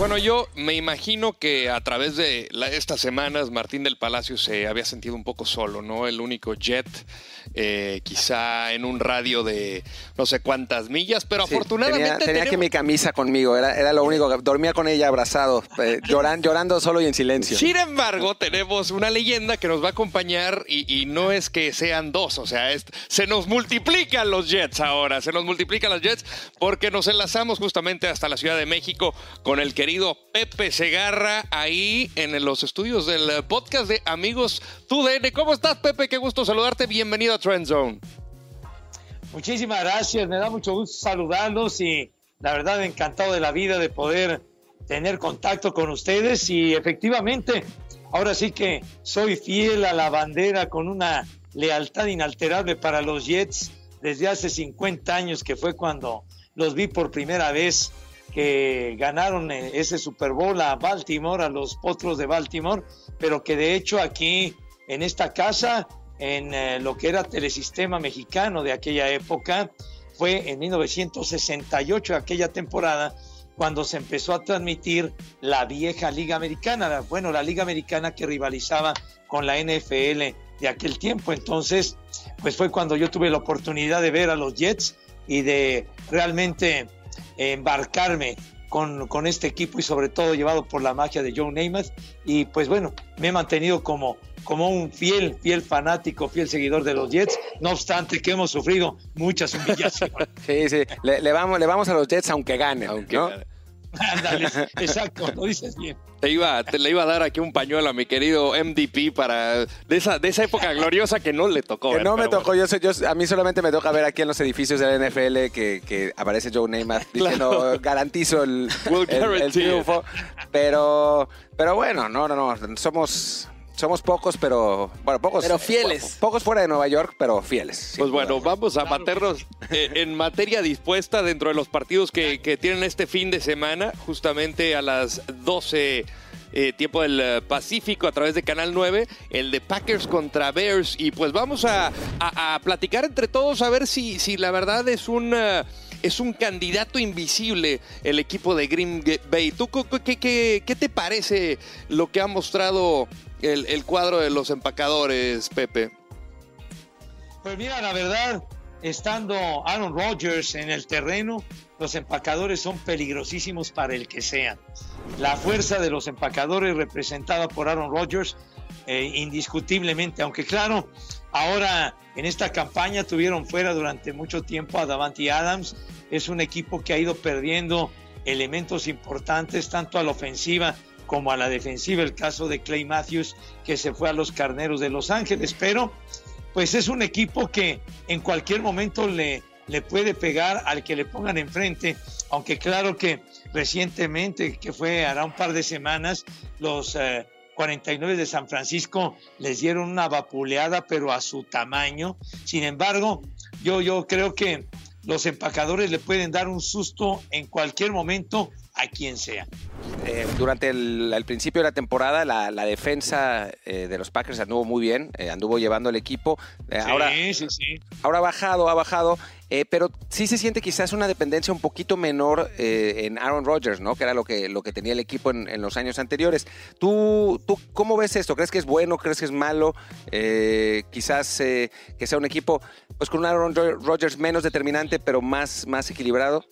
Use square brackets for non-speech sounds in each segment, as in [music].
Bueno, yo me imagino que a través de estas semanas Martín del Palacio se había sentido un poco solo, ¿no? El único jet, eh, quizá en un radio de no sé cuántas millas, pero afortunadamente. Tenía, que mi camisa conmigo, era, era lo único, dormía con ella abrazado, eh, [laughs] llorando, llorando solo y en silencio. Sin embargo, tenemos una leyenda que nos va a acompañar y, no es que sean dos, o sea, se nos multiplican los jets ahora, se nos multiplican los jets porque nos enlazamos justamente hasta la Ciudad de México con el querido Pepe Segarra ahí en los estudios del podcast de Amigos TUDN. ¿Cómo estás, Pepe? Qué gusto saludarte. Bienvenido a Trend Zone. Muchísimas gracias. Me da mucho gusto saludarlos y la verdad encantado de la vida de poder tener contacto con ustedes y efectivamente ahora sí que soy fiel a la bandera con una lealtad inalterable para los Jets desde hace 50 años que fue cuando los vi por primera vez que ganaron eh, ese Super Bowl a Baltimore, a los Potros de Baltimore, pero que de hecho aquí en esta casa, en eh, lo que era Telesistema Mexicano de aquella época, fue en 1968, aquella temporada, cuando se empezó a transmitir la vieja Liga Americana, bueno, la Liga Americana que rivalizaba con la NFL de aquel tiempo. Entonces, pues fue cuando yo tuve la oportunidad de ver a los Jets y de realmente embarcarme con, con, este equipo y sobre todo llevado por la magia de Joe Namath. Y pues bueno, me he mantenido como, como un fiel, fiel fanático, fiel seguidor de los Jets, no obstante que hemos sufrido muchas humillaciones. [laughs] sí, sí, le, vamos, le vamos a los Jets aunque gane. Aunque [laughs] Ándale, exacto, lo dices bien. Te iba, te le iba a dar aquí un pañuelo a mi querido MDP para de esa, de esa época gloriosa que no le tocó. Que no me tocó, yo, yo, a mí solamente me toca ver aquí en los edificios de la NFL que, que aparece Joe Namath [laughs] diciendo garantizo el, el triunfo. Pero, pero bueno, no, no, no, somos somos pocos, pero. Bueno, pocos. Pero fieles. Pocos fuera de Nueva York, pero fieles. Pues bueno, vamos a maternos eh, en materia dispuesta dentro de los partidos que, tienen este fin de semana, justamente a las 12. Eh, tiempo del eh, Pacífico a través de Canal 9, el de Packers contra Bears. Y pues vamos a, platicar entre todos a ver si, si la verdad es un es un candidato invisible el equipo de Green Bay. ¿Tú qué, qué, qué te parece lo que ha mostrado el, cuadro de los empacadores, Pepe? Pues mira, la verdad, estando Aaron Rodgers en el terreno, los empacadores son peligrosísimos para el que sea. La fuerza de los empacadores representada por Aaron Rodgers, eh, indiscutiblemente, aunque claro, ahora en esta campaña tuvieron fuera durante mucho tiempo a Davante Adams. Es un equipo que ha ido perdiendo elementos importantes tanto a la ofensiva como a la defensiva, el caso de Clay Matthews que se fue a los Carneros de Los Ángeles, pero pues es un equipo que en cualquier momento le, le puede pegar al que le pongan enfrente, aunque claro que recientemente, que fue hará un par de semanas, los 49 eh, de San Francisco les dieron una vapuleada, pero a su tamaño. Sin embargo, yo, yo creo que los empacadores le pueden dar un susto en cualquier momento a quien sea. Eh, durante el, principio de la temporada, la, defensa eh, de los Packers anduvo muy bien, eh, anduvo llevando el equipo. ahora, sí, sí. ahora ha bajado, ha bajado, pero sí se siente quizás una dependencia un poquito menor en Aaron Rodgers, ¿no? Que era lo que, lo que tenía el equipo en, los años anteriores. ¿Tú, ¿Tú cómo ves esto? ¿Crees que es bueno? ¿Crees que es malo? quizás que sea un equipo pues con un Aaron Rodgers menos determinante, pero más, más equilibrado.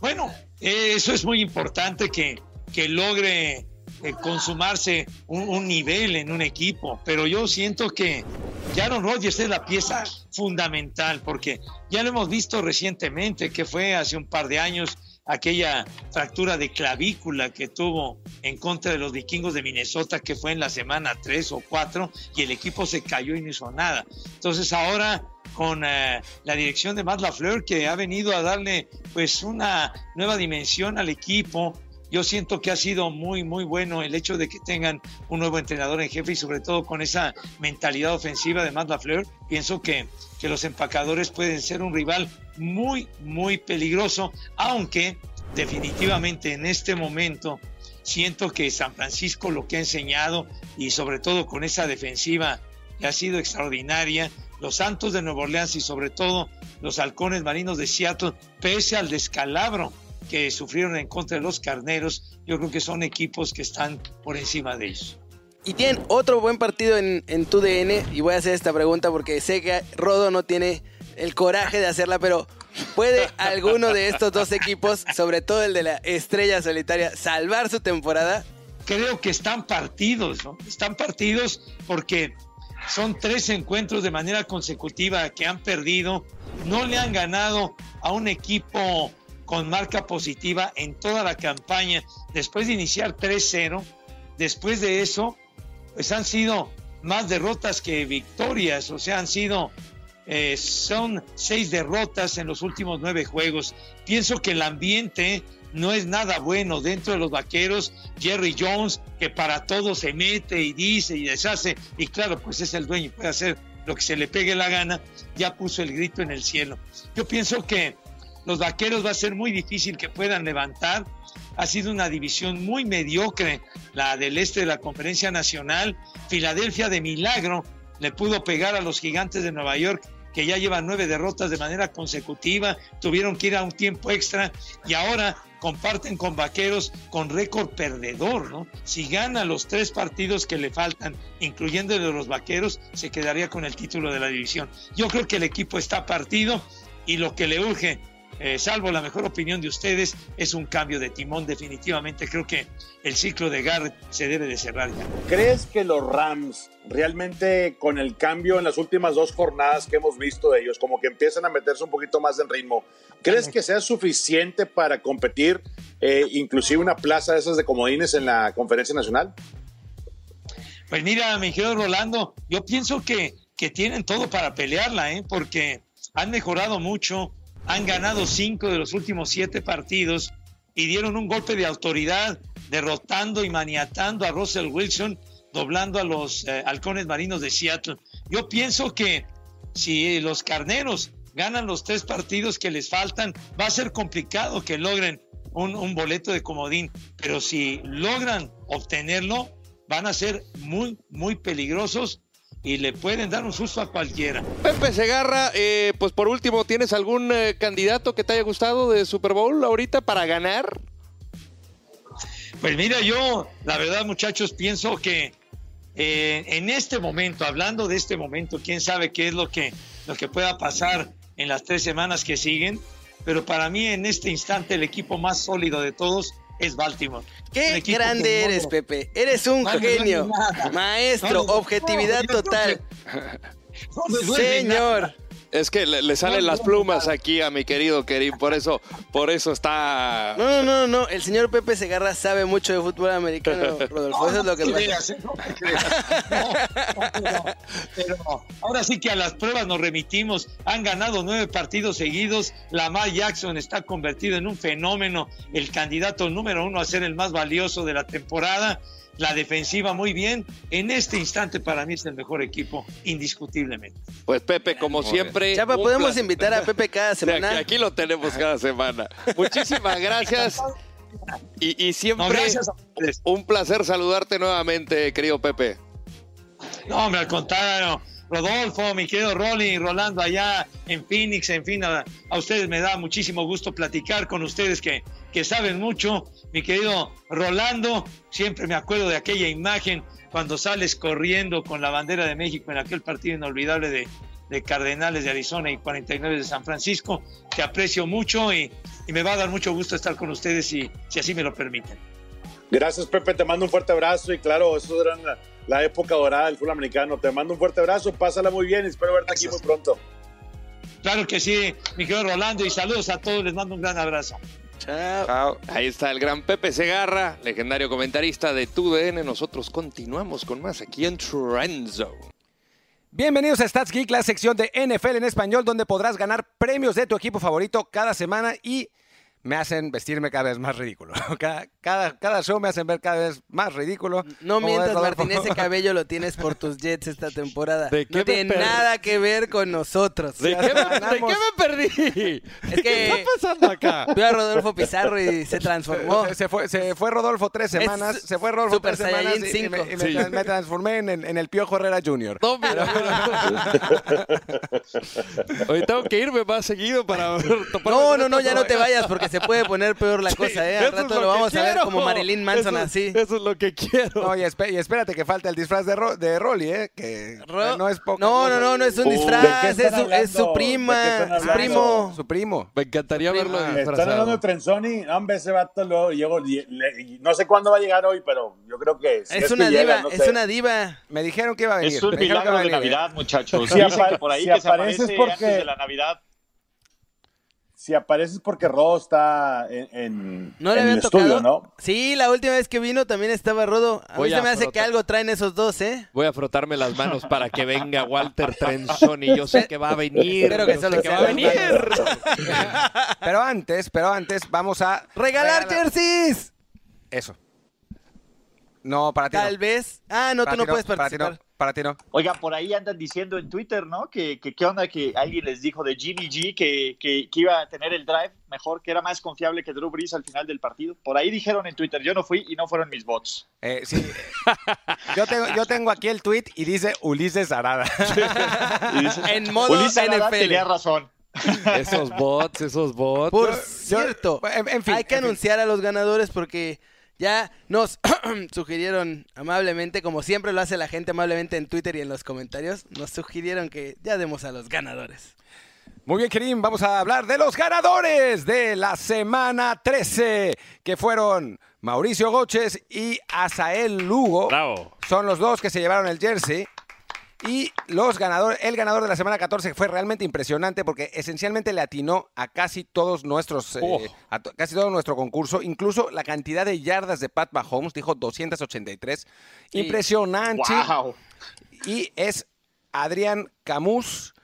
Bueno, eso es muy importante que, que logre eh, consumarse un, nivel en un equipo, pero yo siento que Aaron Rodgers es la pieza fundamental porque ya lo hemos visto recientemente que fue hace un par de años aquella fractura de clavícula que tuvo en contra de los vikingos de Minnesota que fue en la semana 3 o 4 y el equipo se cayó y no hizo nada. Entonces ahora con eh, la dirección de Matt LaFleur que ha venido a darle pues una nueva dimensión al equipo. Yo siento que ha sido muy, muy bueno el hecho de que tengan un nuevo entrenador en jefe y sobre todo con esa mentalidad ofensiva de Matt LaFleur. Pienso que, que los empacadores pueden ser un rival muy, muy peligroso, aunque definitivamente en este momento siento que San Francisco lo que ha enseñado y sobre todo con esa defensiva que ha sido extraordinaria, los Santos de Nueva Orleans y sobre todo los halcones marinos de Seattle, pese al descalabro que sufrieron en contra de los carneros, yo creo que son equipos que están por encima de ellos. Y tienen otro buen partido en, en tu DN, y voy a hacer esta pregunta porque sé que Rodo no tiene el coraje de hacerla, pero ¿puede [laughs] alguno de estos dos equipos, sobre todo el de la estrella solitaria, salvar su temporada? Creo que están partidos, ¿no? Están partidos porque son tres encuentros de manera consecutiva que han perdido. No le han ganado a un equipo con marca positiva en toda la campaña. Después de iniciar 3-0, después de eso, pues han sido más derrotas que victorias. O sea, han sido, eh, son seis derrotas en los últimos nueve juegos. Pienso que el ambiente no es nada bueno dentro de los vaqueros. Jerry Jones, que para todo se mete y dice y deshace, y claro, pues es el dueño puede hacer lo que se le pegue la gana, ya puso el grito en el cielo. Yo pienso que los vaqueros va a ser muy difícil que puedan levantar. Ha sido una división muy mediocre, la del este de la Conferencia Nacional. Filadelfia de milagro le pudo pegar a los gigantes de Nueva York que ya llevan nueve derrotas de manera consecutiva, tuvieron que ir a un tiempo extra y ahora comparten con Vaqueros con récord perdedor, ¿no? Si gana los tres partidos que le faltan, incluyendo el de los Vaqueros, se quedaría con el título de la división. Yo creo que el equipo está partido y lo que le urge eh, salvo la mejor opinión de ustedes, es un cambio de timón. Definitivamente creo que el ciclo de Garrett se debe de cerrar ya. ¿Crees que los Rams realmente con el cambio en las últimas dos jornadas que hemos visto de ellos, como que empiezan a meterse un poquito más en ritmo, ¿crees que sea suficiente para competir eh, inclusive una plaza de esas de comodines en la conferencia nacional? Pues mira, mi querido Rolando, yo pienso que, que tienen todo para pelearla, ¿eh? porque han mejorado mucho, han ganado cinco de los últimos siete partidos y dieron un golpe de autoridad, derrotando y maniatando a Russell Wilson, doblando a los eh, halcones marinos de Seattle. Yo pienso que si los carneros ganan los tres partidos que les faltan, va a ser complicado que logren un, un boleto de comodín, pero si logran obtenerlo, van a ser muy, muy peligrosos y le pueden dar un susto a cualquiera. Pepe Segarra, eh, pues por último, ¿tienes algún eh, candidato que te haya gustado de Super Bowl ahorita para ganar? Pues mira, yo, la verdad, muchachos, pienso que eh, en este momento, hablando de este momento, quién sabe qué es lo que, lo que pueda pasar en las tres semanas que siguen, pero para mí en este instante el equipo más sólido de todos es Baltimore. Qué grande eres, Pepe. Eres un genio. Maestro, objetividad total. [laughs] Señor. Es que le, salen las plumas aquí a mi querido Kerim, por eso, por eso está. No, no, no, no. El señor Pepe Segarra sabe mucho de fútbol americano, [laughs] Rodolfo. eso es lo que pasa. Pero ahora sí que a las pruebas nos remitimos. Han ganado nueve partidos seguidos. Lamar Jackson está convertido en un fenómeno, el candidato número uno a ser el más valioso de la temporada la defensiva muy bien. En este instante para mí es el mejor equipo, indiscutiblemente. Pues Pepe, como siempre... Chapa, podemos invitar a Pepe cada [laughs] semana. aquí, lo tenemos cada semana. Muchísimas gracias. Y, siempre un placer saludarte nuevamente, querido Pepe. No, hombre, al contrario. Rodolfo, mi querido Rolly, Rolando allá en Phoenix, en fin, a, ustedes me da muchísimo gusto platicar con ustedes que, que saben mucho mi querido Rolando, siempre me acuerdo de aquella imagen cuando sales corriendo con la bandera de México en aquel partido inolvidable de, Cardenales de Arizona y 49 de San Francisco. Te aprecio mucho y, me va a dar mucho gusto estar con ustedes si, si así me lo permiten. Gracias, Pepe. Te mando un fuerte abrazo y claro, eso era la, época dorada del fútbol americano. Te mando un fuerte abrazo, pásala muy bien y espero verte aquí muy pronto. Claro que sí, mi querido Rolando, y saludos a todos. Les mando un gran abrazo. Chao. Ahí está el gran Pepe Segarra, legendario comentarista de TUDN. Nosotros continuamos con más aquí en Trenzo. Bienvenidos a Stats Geek, la sección de NFL en español, donde podrás ganar premios de tu equipo favorito cada semana y me hacen vestirme cada vez más ridículo. [laughs] Cada, cada, show me hacen ver cada vez más ridículo. No mientas, Martín, ese [laughs] cabello lo tienes por tus Jets esta temporada. no tiene nada que ver con nosotros. ¿De, qué me, perdí? Es que ¿Qué está pasando acá? Vio a Rodolfo Pizarro y se transformó. Se, fue, se fue Rodolfo tres semanas. se fue Rodolfo Super tres semanas y, me, transformé en, en, el Piojo Herrera Jr. No, mira, Hoy tengo que irme más seguido para [laughs] No, no, no, ya no te vayas porque se se puede poner peor la cosa, ¿eh? Al rato lo, vamos a ver como Marilyn Manson así. Eso es lo que quiero. No, y, espérate que falta el disfraz de, de Rolly, ¿eh? Que no es poco. No, no, no, no es un uh, disfraz, es su, es su, prima, su primo. Su primo. Me encantaría verlo disfrazado. Están hablando de Trenzoni, hombre, ese vato lo llegó, no sé cuándo va a llegar hoy, pero yo creo que... es, una diva, es una diva. Me dijeron que iba a venir. Es un milagro de Navidad, muchachos. Si, por ahí que se aparece porque... antes de la Navidad si apareces porque Rodo está en, ¿No le el estudio, ¿no? Sí, la última vez que vino también estaba Rodo. A mí se me hace que algo traen esos dos, ¿eh? Voy a frotarme las manos para que venga Walter Trenzón y yo sé que va a venir. Espero que solo que va a venir. [laughs] pero antes, pero antes vamos a regalar jerseys. Eso. No, para ti. Tal vez. Ah, no, tú no, puedes participar. Para ti no. Oiga, por ahí andan diciendo en Twitter, ¿no? Que, qué onda que alguien les dijo de Jimmy G que, que, iba a tener el drive mejor, que era más confiable que Drew Brees al final del partido. Por ahí dijeron en Twitter, yo no fui y no fueron mis bots. Eh, sí. [laughs] yo, tengo, yo tengo aquí el tweet y dice Ulises Arada. [laughs] en modo Ulises Arada tenía razón. [laughs] esos bots, esos bots. Por cierto, en, fin, hay que anunciar a los ganadores porque ya nos [clears throat] sugirieron amablemente, como siempre lo hace la gente amablemente en Twitter y en los comentarios, nos sugirieron que ya demos a los ganadores. Muy bien, Kerim, vamos a hablar de los ganadores de la semana 13, que fueron Mauricio Goches y Asael Lugo. Bravo. Son los dos que se llevaron el jersey. Y los ganadores, el ganador de la semana 14 fue realmente impresionante porque esencialmente le atinó a casi todos nuestros, eh, oh. a casi todo nuestro concurso, incluso la cantidad de yardas de Pat Mahomes, dijo 283. Impresionante. Y es Adrián Camus.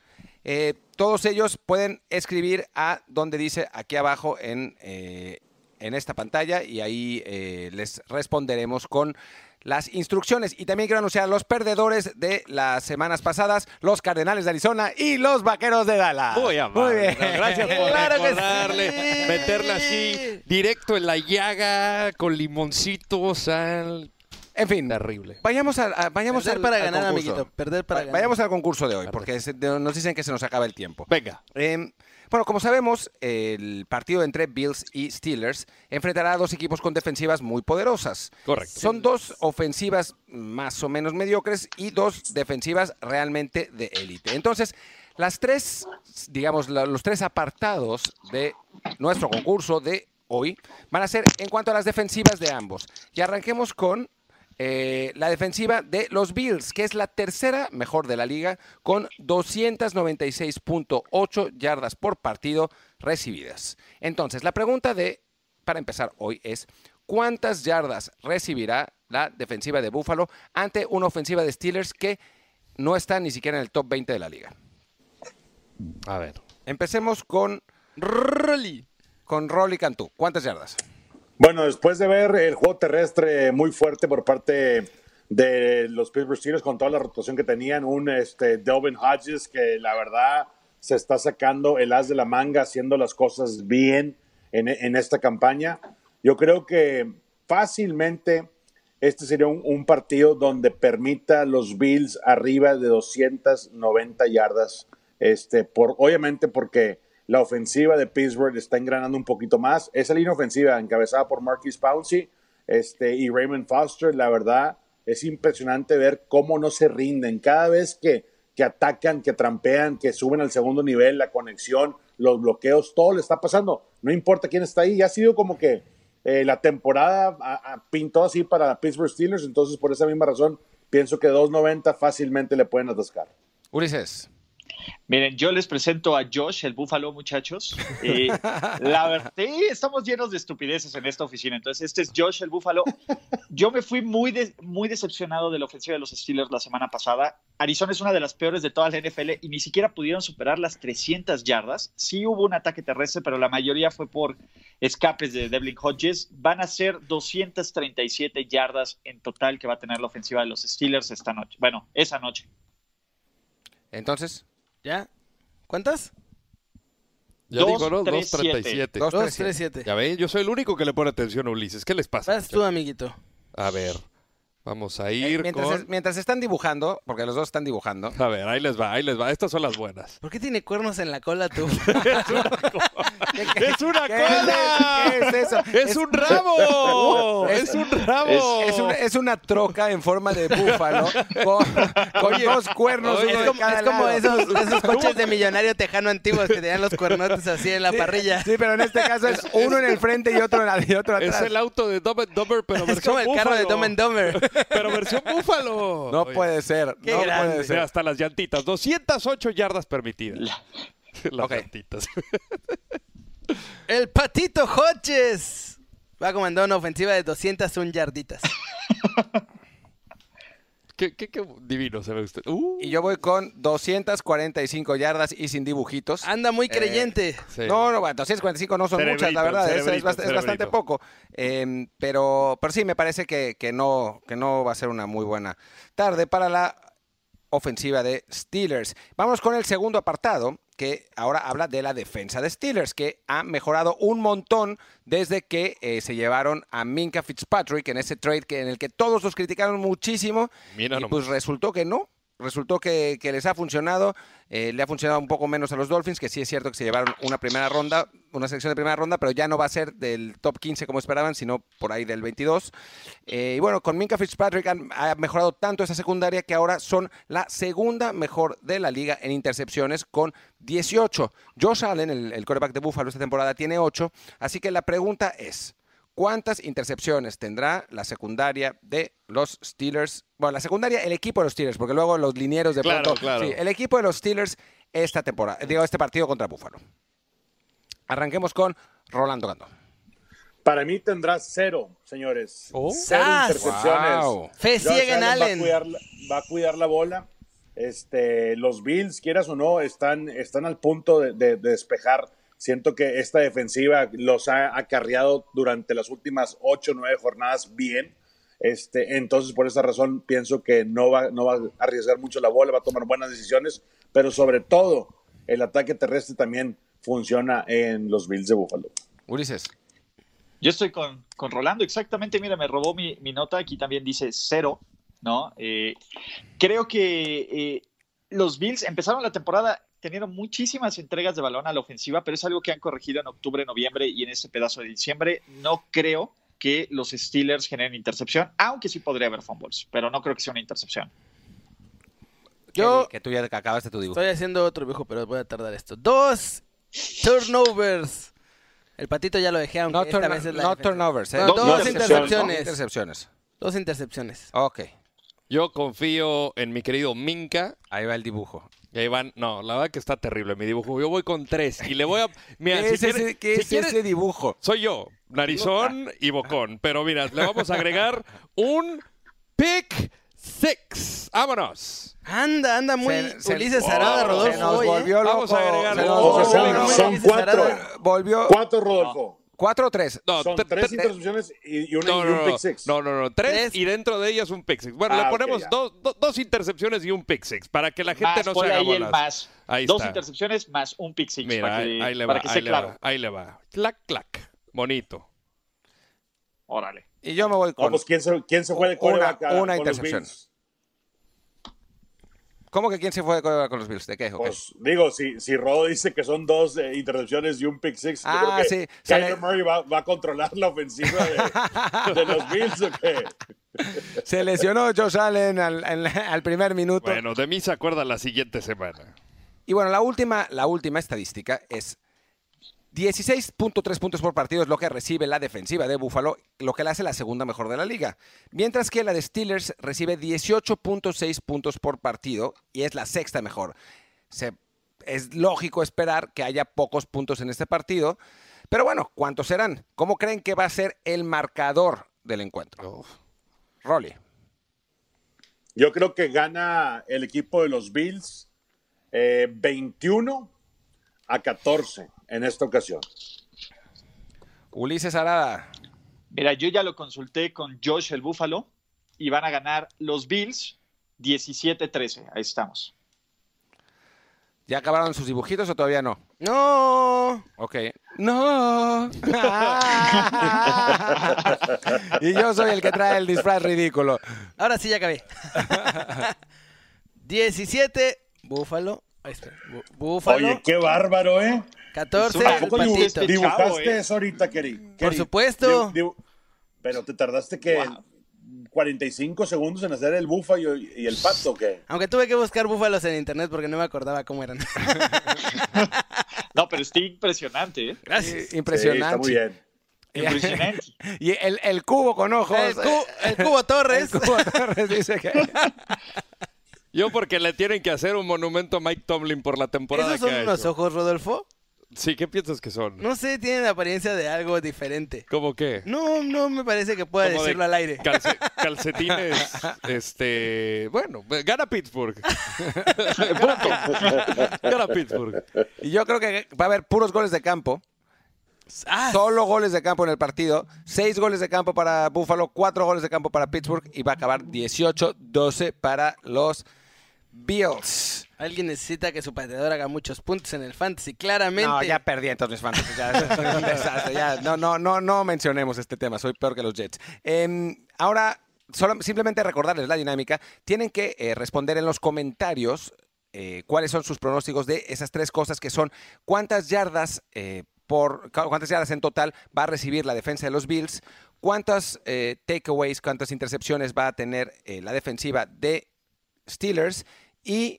Eh, todos ellos pueden escribir a donde dice aquí abajo en, eh, en esta pantalla y ahí les responderemos con las instrucciones. Y también quiero anunciar a los perdedores de las semanas pasadas, los Cardenales de Arizona y los Vaqueros de Dallas. Muy, bien. Gracias por claro recordarle, meterla así, directo en la llaga, con limoncito, sal. En fin, terrible. Vayamos a, vayamos Perder para ganar, amiguito. Perder para ganar. Vayamos al concurso de hoy, porque nos dicen que se nos acaba el tiempo. Venga. Eh, bueno, como sabemos, el partido entre Bills y Steelers enfrentará a dos equipos con defensivas muy poderosas. Correcto. Son dos ofensivas más o menos mediocres y dos defensivas realmente de élite. Entonces, las tres, digamos, los tres apartados de nuestro concurso de hoy van a ser en cuanto a las defensivas de ambos. Y arranquemos con eh, la defensiva de los Bills, que es la tercera mejor de la liga, con 296.8 yardas por partido recibidas. Entonces, la pregunta de, para empezar hoy es, ¿cuántas yardas recibirá la defensiva de Buffalo ante una ofensiva de Steelers que no está ni siquiera en el top 20 de la liga? A ver, empecemos con Rolly. Con Rolly Cantú. ¿Cuántas yardas? Bueno, después de ver el juego terrestre muy fuerte por parte de los Pittsburgh Steelers con toda la rotación que tenían, un este, Delvin Hodges que la verdad se está sacando el as de la manga, haciendo las cosas bien en, esta campaña. Yo creo que fácilmente este sería un, un, partido donde permita los Bills arriba de 290 yardas, este, por, obviamente porque la ofensiva de Pittsburgh está engranando un poquito más. Esa línea ofensiva encabezada por Marquis Pouncey este, y Raymond Foster, la verdad, es impresionante ver cómo no se rinden. Cada vez que, que atacan, que trampean, que suben al segundo nivel, la conexión, los bloqueos, todo le está pasando. No importa quién está ahí. Ha sido como que eh, la temporada pintó así para Pittsburgh Steelers, entonces por esa misma razón pienso que 2.90 fácilmente le pueden atascar. Ulises. Miren, yo les presento a Josh, el búfalo, muchachos. Eh, la verdad, [laughs] estamos llenos de estupideces en esta oficina. Entonces, este es Josh, el búfalo. Yo me fui muy, muy decepcionado de la ofensiva de los Steelers la semana pasada. Arizona es una de las peores de toda la NFL y ni siquiera pudieron superar las 300 yardas. Sí hubo un ataque terrestre, pero la mayoría fue por escapes de Devlin Hodges. Van a ser 237 yardas en total que va a tener la ofensiva de los Steelers esta noche. Bueno, esa noche. Entonces, ¿Ya? ¿Cuántas? Ya digo, ¿no? 237. 237. Ya ven, yo soy el único que le pone atención a Ulises. ¿Qué les pasa? Vas tú, amiguito. A ver. Vamos a ir mientras, con... mientras están dibujando, porque los dos están dibujando. A ver, ahí les va, ahí les va. Estas son las buenas. ¿Por qué tiene cuernos en la cola tú? [laughs] es una, cola. ¡Es un rabo! [laughs] ¡Es un rabo! Es, una troca en forma de búfalo con, dos cuernos. es como, esos, coches de millonario tejano antiguos que tenían los cuernotes así en la parrilla. Sí, pero en este caso es uno en el frente y otro, en y otro atrás. Es el auto de Dumb and Dumber, pero es como el carro de Dumb and Dumber. Pero versión búfalo. No puede ser. no puede ser. Hasta las llantitas. 208 yardas permitidas. [laughs] las llantitas. [laughs] El Patito Hodges va a comandar una ofensiva de 201 yarditas. [laughs] Qué, divino se ve usted. Uh. Y yo voy con 245 yardas y sin dibujitos. Anda muy creyente. Eh, no, no, 245 no son muchas, la verdad. Es, bastante poco. Em, pero, pero sí, me parece que, que, no, que no va a ser una muy buena tarde para la ofensiva de Steelers. Vamos con el segundo apartado que ahora habla de la defensa de Steelers, que ha mejorado un montón desde que eh, se llevaron a Minka Fitzpatrick en ese trade que, en el que todos los criticaron muchísimo. y pues resultó que no, resultó que, les ha funcionado. Eh, le ha funcionado un poco menos a los Dolphins, que sí es cierto que se llevaron una primera ronda, una selección de primera ronda, pero ya no va a ser del top 15 como esperaban, sino por ahí del 22. Eh, y bueno, con Minka Fitzpatrick han, ha mejorado tanto esa secundaria que ahora son la segunda mejor de la liga en intercepciones con 18. Josh Allen, el, el quarterback de Buffalo esta temporada, tiene 8. Así que la pregunta es, ¿Cuántas intercepciones tendrá la secundaria de los Steelers? Bueno, la secundaria, el equipo de los Steelers, porque luego los linieros de pronto. Claro. Sí, el equipo de los Steelers esta temporada, digo, este partido contra Búfalo. Arranquemos con Rolando Gando. Para mí tendrá cero, señores. Oh. Cero intercepciones. Fe ciega en Allen. Va a, cuidar, la bola. Este, los Bills, quieras o no, están, están al punto de despejar Siento que esta defensiva los ha acarreado durante las últimas ocho o nueve jornadas bien. Este, entonces, por esa razón, pienso que no va, no va a arriesgar mucho la bola, va a tomar buenas decisiones, pero sobre todo, el ataque terrestre también funciona en los Bills de Buffalo. Ulises. Yo estoy con, con Rolando, exactamente, mira, me robó mi, nota, aquí también dice cero, ¿no? Eh, creo que eh, los Bills empezaron la temporada teniendo muchísimas entregas de balón a la ofensiva, pero es algo que han corregido en octubre, noviembre y en este pedazo de diciembre. No creo que los Steelers generen intercepción, aunque sí podría haber fumbles, pero no creo que sea una intercepción. Yo. Que tú ya acabaste tu dibujo. Estoy haciendo otro dibujo, pero voy a tardar esto. Dos turnovers. El patito ya lo dejé, aunque no, esta vez es la no turnovers, ¿eh? dos, intercepciones. intercepciones. Dos intercepciones. Ok. Yo confío en mi querido Minka. Ahí va el dibujo. Y ahí van, no, la verdad que está terrible mi dibujo. Yo voy con tres y le voy a. [laughs] Mira, ¿Qué, es, ese, ese dibujo? Soy yo, narizón y bocón. Pero mira, le vamos a agregar un pick six. ¡Vámonos! Anda, anda muy Ulises Arada, Rodolfo. Se nos volvió loco. Vamos a agregar. Son, son, cuatro. Volvió. Cuatro, Rodolfo. ¿Cuatro o tres? No, Son tres intercepciones y, una, no, no, un pick six. No, no, no. Tres, y dentro de ellas un pick six. Bueno, le ah, ponemos dos, dos, intercepciones y un pick six para que la gente no se haga ahí más. Ahí dos intercepciones más un pick six. Mira, para que, ahí, le va, ahí le Va, ahí le va. Clac, clac. Bonito. Órale. Y yo me voy con... Vamos, ¿quién se, quién se fue de Una, una intercepción. ¿Cómo que quién se fue con los Bills? ¿De qué? Pues digo, si, si Rodo dice que son dos eh, intercepciones y un pick six, ah, yo creo que sí. Kyler Murray va, a controlar la ofensiva de, los Bills o qué. [laughs] Se lesionó Josh Allen al, al, primer minuto. Bueno, de mí se acuerda la siguiente semana. Y bueno, la última, la última estadística es 16.3 puntos por partido es lo que recibe la defensiva de Buffalo, lo que la hace la segunda mejor de la liga. Mientras que la de Steelers recibe 18.6 puntos por partido y es la sexta mejor. es lógico esperar que haya pocos puntos en este partido. Pero bueno, ¿cuántos serán? ¿Cómo creen que va a ser el marcador del encuentro? Rolly. Yo creo que gana el equipo de los Bills 21 eh, a 14 en esta ocasión. Ulises Arada. Mira, yo ya lo consulté con Josh el Búfalo y van a ganar los Bills 17-13. Ahí estamos. ¿Ya acabaron sus dibujitos o todavía no? No. Ok. No. [laughs] y yo soy el que trae el disfraz ridículo. Ahora sí ya acabé. [laughs] [laughs] 17 Búfalo, Búfalo. Oye, qué bárbaro, ¿eh? 14. dibujaste eh? eso ahorita, Keri? Por supuesto. pero te tardaste que 45 segundos en hacer el búfalo y el pato, ¿qué? Aunque tuve que buscar búfalos en internet porque no me acordaba cómo eran. [laughs] no, pero está impresionante, ¿eh? Gracias. impresionante. está muy bien. Impresionante. [laughs] y el, el, cubo con ojos. El, cubo Torres. [laughs] El cubo Torres dice que. Yo porque le tienen que hacer un monumento a Mike Tomlin por la temporada. ¿Esos son unos ojos, Rodolfo? Sí, ¿qué piensas que son? No sé, tienen la apariencia de algo diferente. ¿Cómo qué? No, no me parece que pueda decirlo al aire. [laughs] calcetines, este, bueno, gana Pittsburgh. [laughs] gana Pittsburgh. Y yo creo que va a haber puros goles de campo. Ah. Solo goles de campo en el partido. Seis goles de campo para Buffalo, cuatro goles de campo para Pittsburgh y va a acabar 18-12 para los Bills. Alguien necesita que su pateador haga muchos puntos en el fantasy, claramente. No, ya perdí entonces fantasy. Ya, no, no, no, no mencionemos este tema. Soy peor que los Jets. Em, ahora, solo, simplemente recordarles la dinámica. Tienen que eh, responder en los comentarios eh, cuáles son sus pronósticos de esas tres cosas que son cuántas yardas eh, por cuántas yardas en total va a recibir la defensa de los Bills, cuántas takeaways, cuántas intercepciones va a tener la defensiva de Steelers y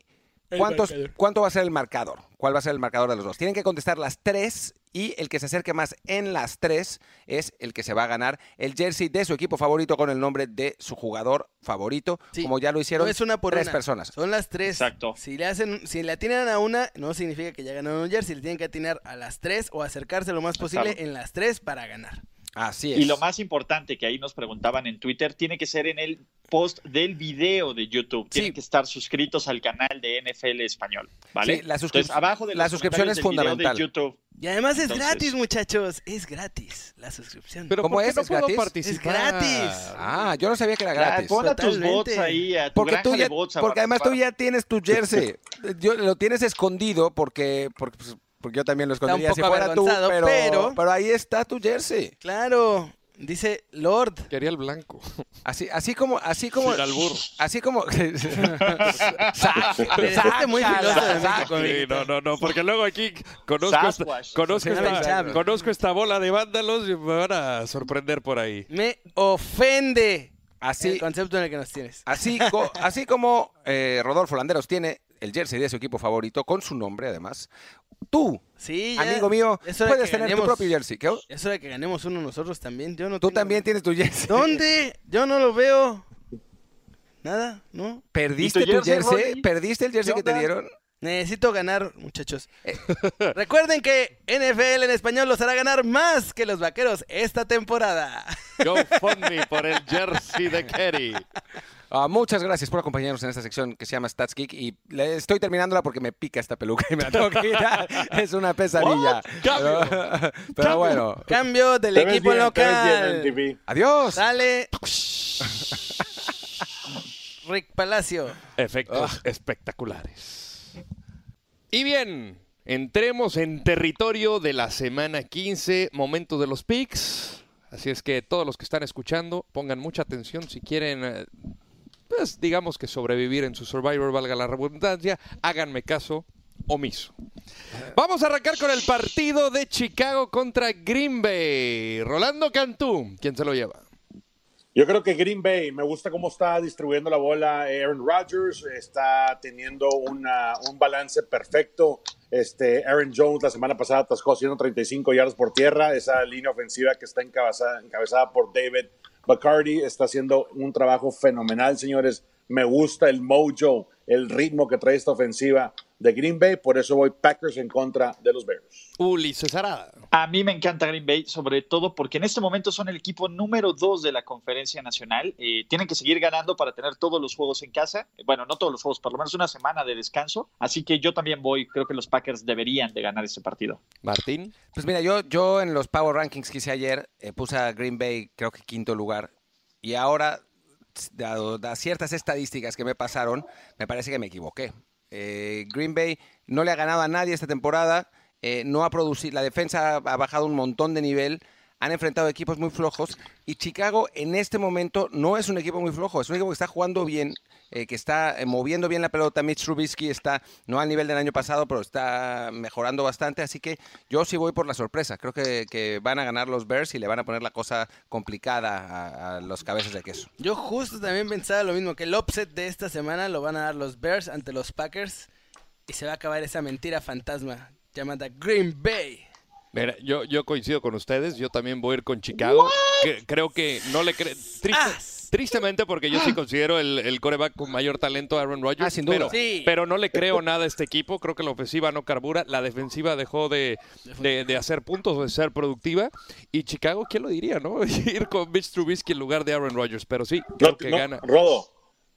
cuántos, cuánto va a ser el marcador. ¿Cuál va a ser el marcador de los dos? Tienen que contestar las tres y el que se acerque más en las tres es el que se va a ganar el jersey de su equipo favorito con el nombre de su jugador favorito, como ya lo hicieron es una por tres personas. Son las tres. Exacto. Si le hacen, si le atinan a una, no significa que ya ganaron un jersey, le tienen que atinar a las tres o acercarse lo más posible en las tres para ganar. Así es. Y lo más importante que ahí nos preguntaban en Twitter, tiene que ser en el post del video de YouTube. Tienen que estar suscritos al canal de NFL Español, ¿vale? Sí, la, abajo de la suscripción es fundamental. YouTube. Y además es gratis, muchachos. Es gratis la suscripción. Pero ¿cómo es? No ¿Es gratis? Es gratis. Ah, yo no sabía que era gratis. Pon a tus bots ahí, a tu porque tú ya, bots Porque además tú ya tienes tu jersey. yo, lo tienes escondido porque, porque pues, porque yo también lo escondería si fuera tú, pero, pero, ahí está tu jersey. Claro. Dice Lord. Quería el blanco. Así, así como, así como. al burro. Así como. [laughs] muy no, no, no, porque luego aquí conozco, esta, conozco, esta, conozco esta bola de vándalos y me van a sorprender por ahí. Me ofende así, el concepto en el que nos tienes. Así, así como eh, Rodolfo Landeros tiene el jersey de su equipo favorito, con su nombre además, tú, sí, amigo mío, puedes tener tu propio jersey. ¿Qué? Eso de que ganemos uno nosotros también. Yo no Tú también tienes tu jersey. ¿Dónde? Yo no lo veo. Nada, ¿no? ¿Perdiste tu jersey? ¿Perdiste el jersey que te dieron? Necesito ganar, muchachos. Eh, [laughs] recuerden que NFL en español los hará ganar más que los vaqueros esta temporada. Go me [laughs] por el jersey de Kerry. Ah, muchas gracias por acompañarnos en esta sección que se llama Stats Geek y le estoy terminándola porque me pica esta peluca y me la tengo que quitar. [laughs] Es una pesadilla. Pero, bueno. Cambio del equipo local. Adiós. Dale. [laughs] Rick Palacio. Efectos ah. espectaculares. Y bien, entremos en territorio de la semana 15, momento de los picks. Así es que todos los que están escuchando, pongan mucha atención si quieren eh, pues digamos que sobrevivir en su Survivor, valga la redundancia, háganme caso omiso. Vamos a arrancar con el partido de Chicago contra Green Bay. Rolando Cantú, ¿quién se lo lleva? Yo creo que Green Bay, me gusta cómo está distribuyendo la bola Aaron Rodgers, está teniendo un balance perfecto. Este, Aaron Jones la semana pasada atascó 135 yardas por tierra, esa línea ofensiva que está encabezada, encabezada por David Bacardi está haciendo un trabajo fenomenal, señores. Me gusta el mojo, el ritmo que trae esta ofensiva de Green Bay, por eso voy Packers en contra de los Bears. Ulises Arada. A mí me encanta Green Bay, sobre todo porque en este momento son el equipo número dos de la conferencia nacional. Eh, tienen que seguir ganando para tener todos los juegos en casa. Bueno, no todos los juegos, por lo menos una semana de descanso. Así que yo también voy, creo que los Packers deberían de ganar ese partido. Martín. Pues mira, yo, yo en los Power Rankings que hice ayer eh, puse a Green Bay creo que quinto lugar. Y ahora, dado, ciertas estadísticas que me pasaron, me parece que me equivoqué. Eh, Green Bay no le ha ganado a nadie esta temporada, eh, no ha producido, la defensa ha bajado un montón de nivel, han enfrentado equipos muy flojos y Chicago en este momento no es un equipo muy flojo, es un equipo que está jugando bien, eh, que está eh, moviendo bien la pelota. Mitch Trubisky está no al nivel del año pasado, pero está mejorando bastante, así que yo sí voy por la sorpresa. Creo que, van a ganar los Bears y le van a poner la cosa complicada a, los cabezas de queso. Yo justo también pensaba lo mismo, que el upset de esta semana lo van a dar los Bears ante los Packers y se va a acabar esa mentira fantasma llamada Green Bay. Mira, yo, yo coincido con ustedes, yo también voy a ir con Chicago. creo que no le creo. Ah. Tristemente, porque yo sí considero el, el, coreback con mayor talento a Aaron Rodgers. Ah, sin duda. Pero, pero, no le creo nada a este equipo. Creo que la ofensiva no carbura. La defensiva dejó de, de, hacer puntos, de ser productiva. Y Chicago, ¿quién lo diría, no? [laughs] ir con Mitch Trubisky en lugar de Aaron Rodgers. Pero sí, creo que gana. Rodo,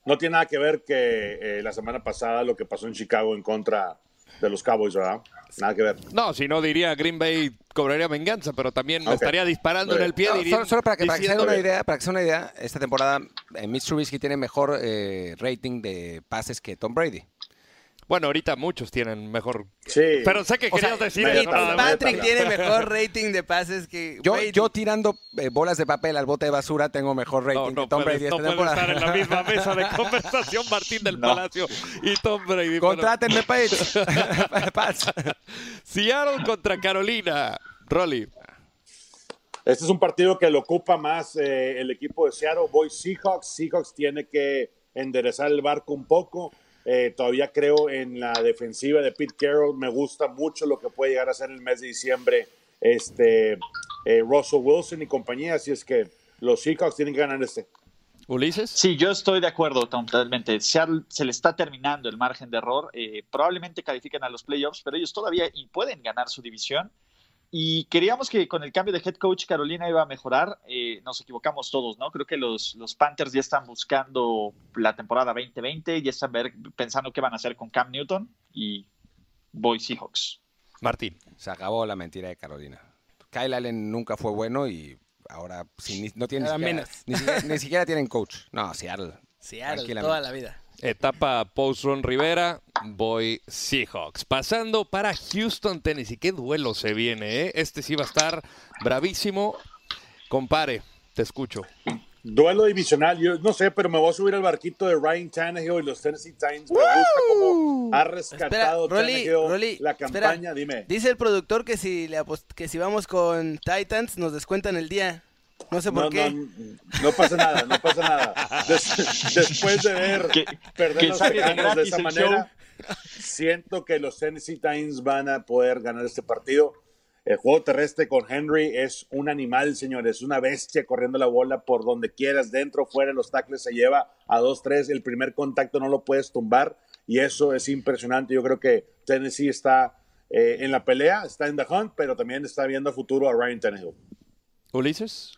no tiene nada que ver que eh, la semana pasada lo que pasó en Chicago en contra de los Cowboys, ¿verdad? Nada que ver. No, si no diría Green Bay cobraría venganza, pero también me estaría disparando en el pie. solo, para que, para que se una idea, para que sea una idea, esta temporada eh, Mitch Trubisky tiene mejor eh, rating de pases que Tom Brady. Bueno, ahorita muchos tienen mejor. Sí. Pero sé que querías decir Patrick tiene mejor rating de pases que. Yo, yo tirando eh, bolas de papel al bote de basura tengo mejor rating que Tom Brady. No puede estar en la misma [laughs] mesa de conversación Martín del Palacio y Tom Brady. Contrátenme, Page. [laughs] Seattle contra Carolina. Rolly. Este es un partido que lo ocupa más eh, el equipo de Seattle. Voy Seahawks. Seahawks tiene que enderezar el barco un poco. Eh, todavía creo en la defensiva de Pete Carroll. Me gusta mucho lo que puede llegar a ser el mes de diciembre este, eh, Russell Wilson y compañía. Así es que los Seahawks tienen que ganar este. Ulises. Sí, yo estoy de acuerdo totalmente. Se, se le está terminando el margen de error. Eh, probablemente califiquen a los playoffs, pero ellos todavía pueden ganar su división. Y queríamos que con el cambio de head coach Carolina iba a mejorar. Eh, nos equivocamos todos, ¿no? Creo que los, los, Panthers ya están buscando la temporada 2020, ya están pensando qué van a hacer con Cam Newton y voy Seahawks. Martín. Se acabó la mentira de Carolina. Kyle Allen nunca fue bueno y ahora no tiene ni siquiera, tienen coach. No, Seattle. Seattle, toda la vida. Etapa post-run Rivera, voy Seahawks. Pasando para Houston, Tennessee. Qué duelo se viene, ¿eh? Este sí va a estar bravísimo. Compare, te escucho. Duelo divisional, yo no sé, pero me voy a subir al barquito de Ryan Tannehill y los Tennessee Titans. Me gusta cómo ha rescatado Tannehill la campaña. Dime. Dice el productor que si, le que si vamos con Titans nos descuentan el día. No sé por qué. No, pasa nada, no pasa nada. después de ver perder los de esa manera, siento que los Tennessee Titans van a poder ganar este partido. El juego terrestre con Henry es un animal, señores, es una bestia corriendo la bola por donde quieras, dentro, fuera, los tackles se lleva a 2-3, el primer contacto no lo puedes tumbar y eso es impresionante. Yo creo que Tennessee está eh, en la pelea, está en the hunt, pero también está viendo a futuro a Ryan Tannehill. Ulises.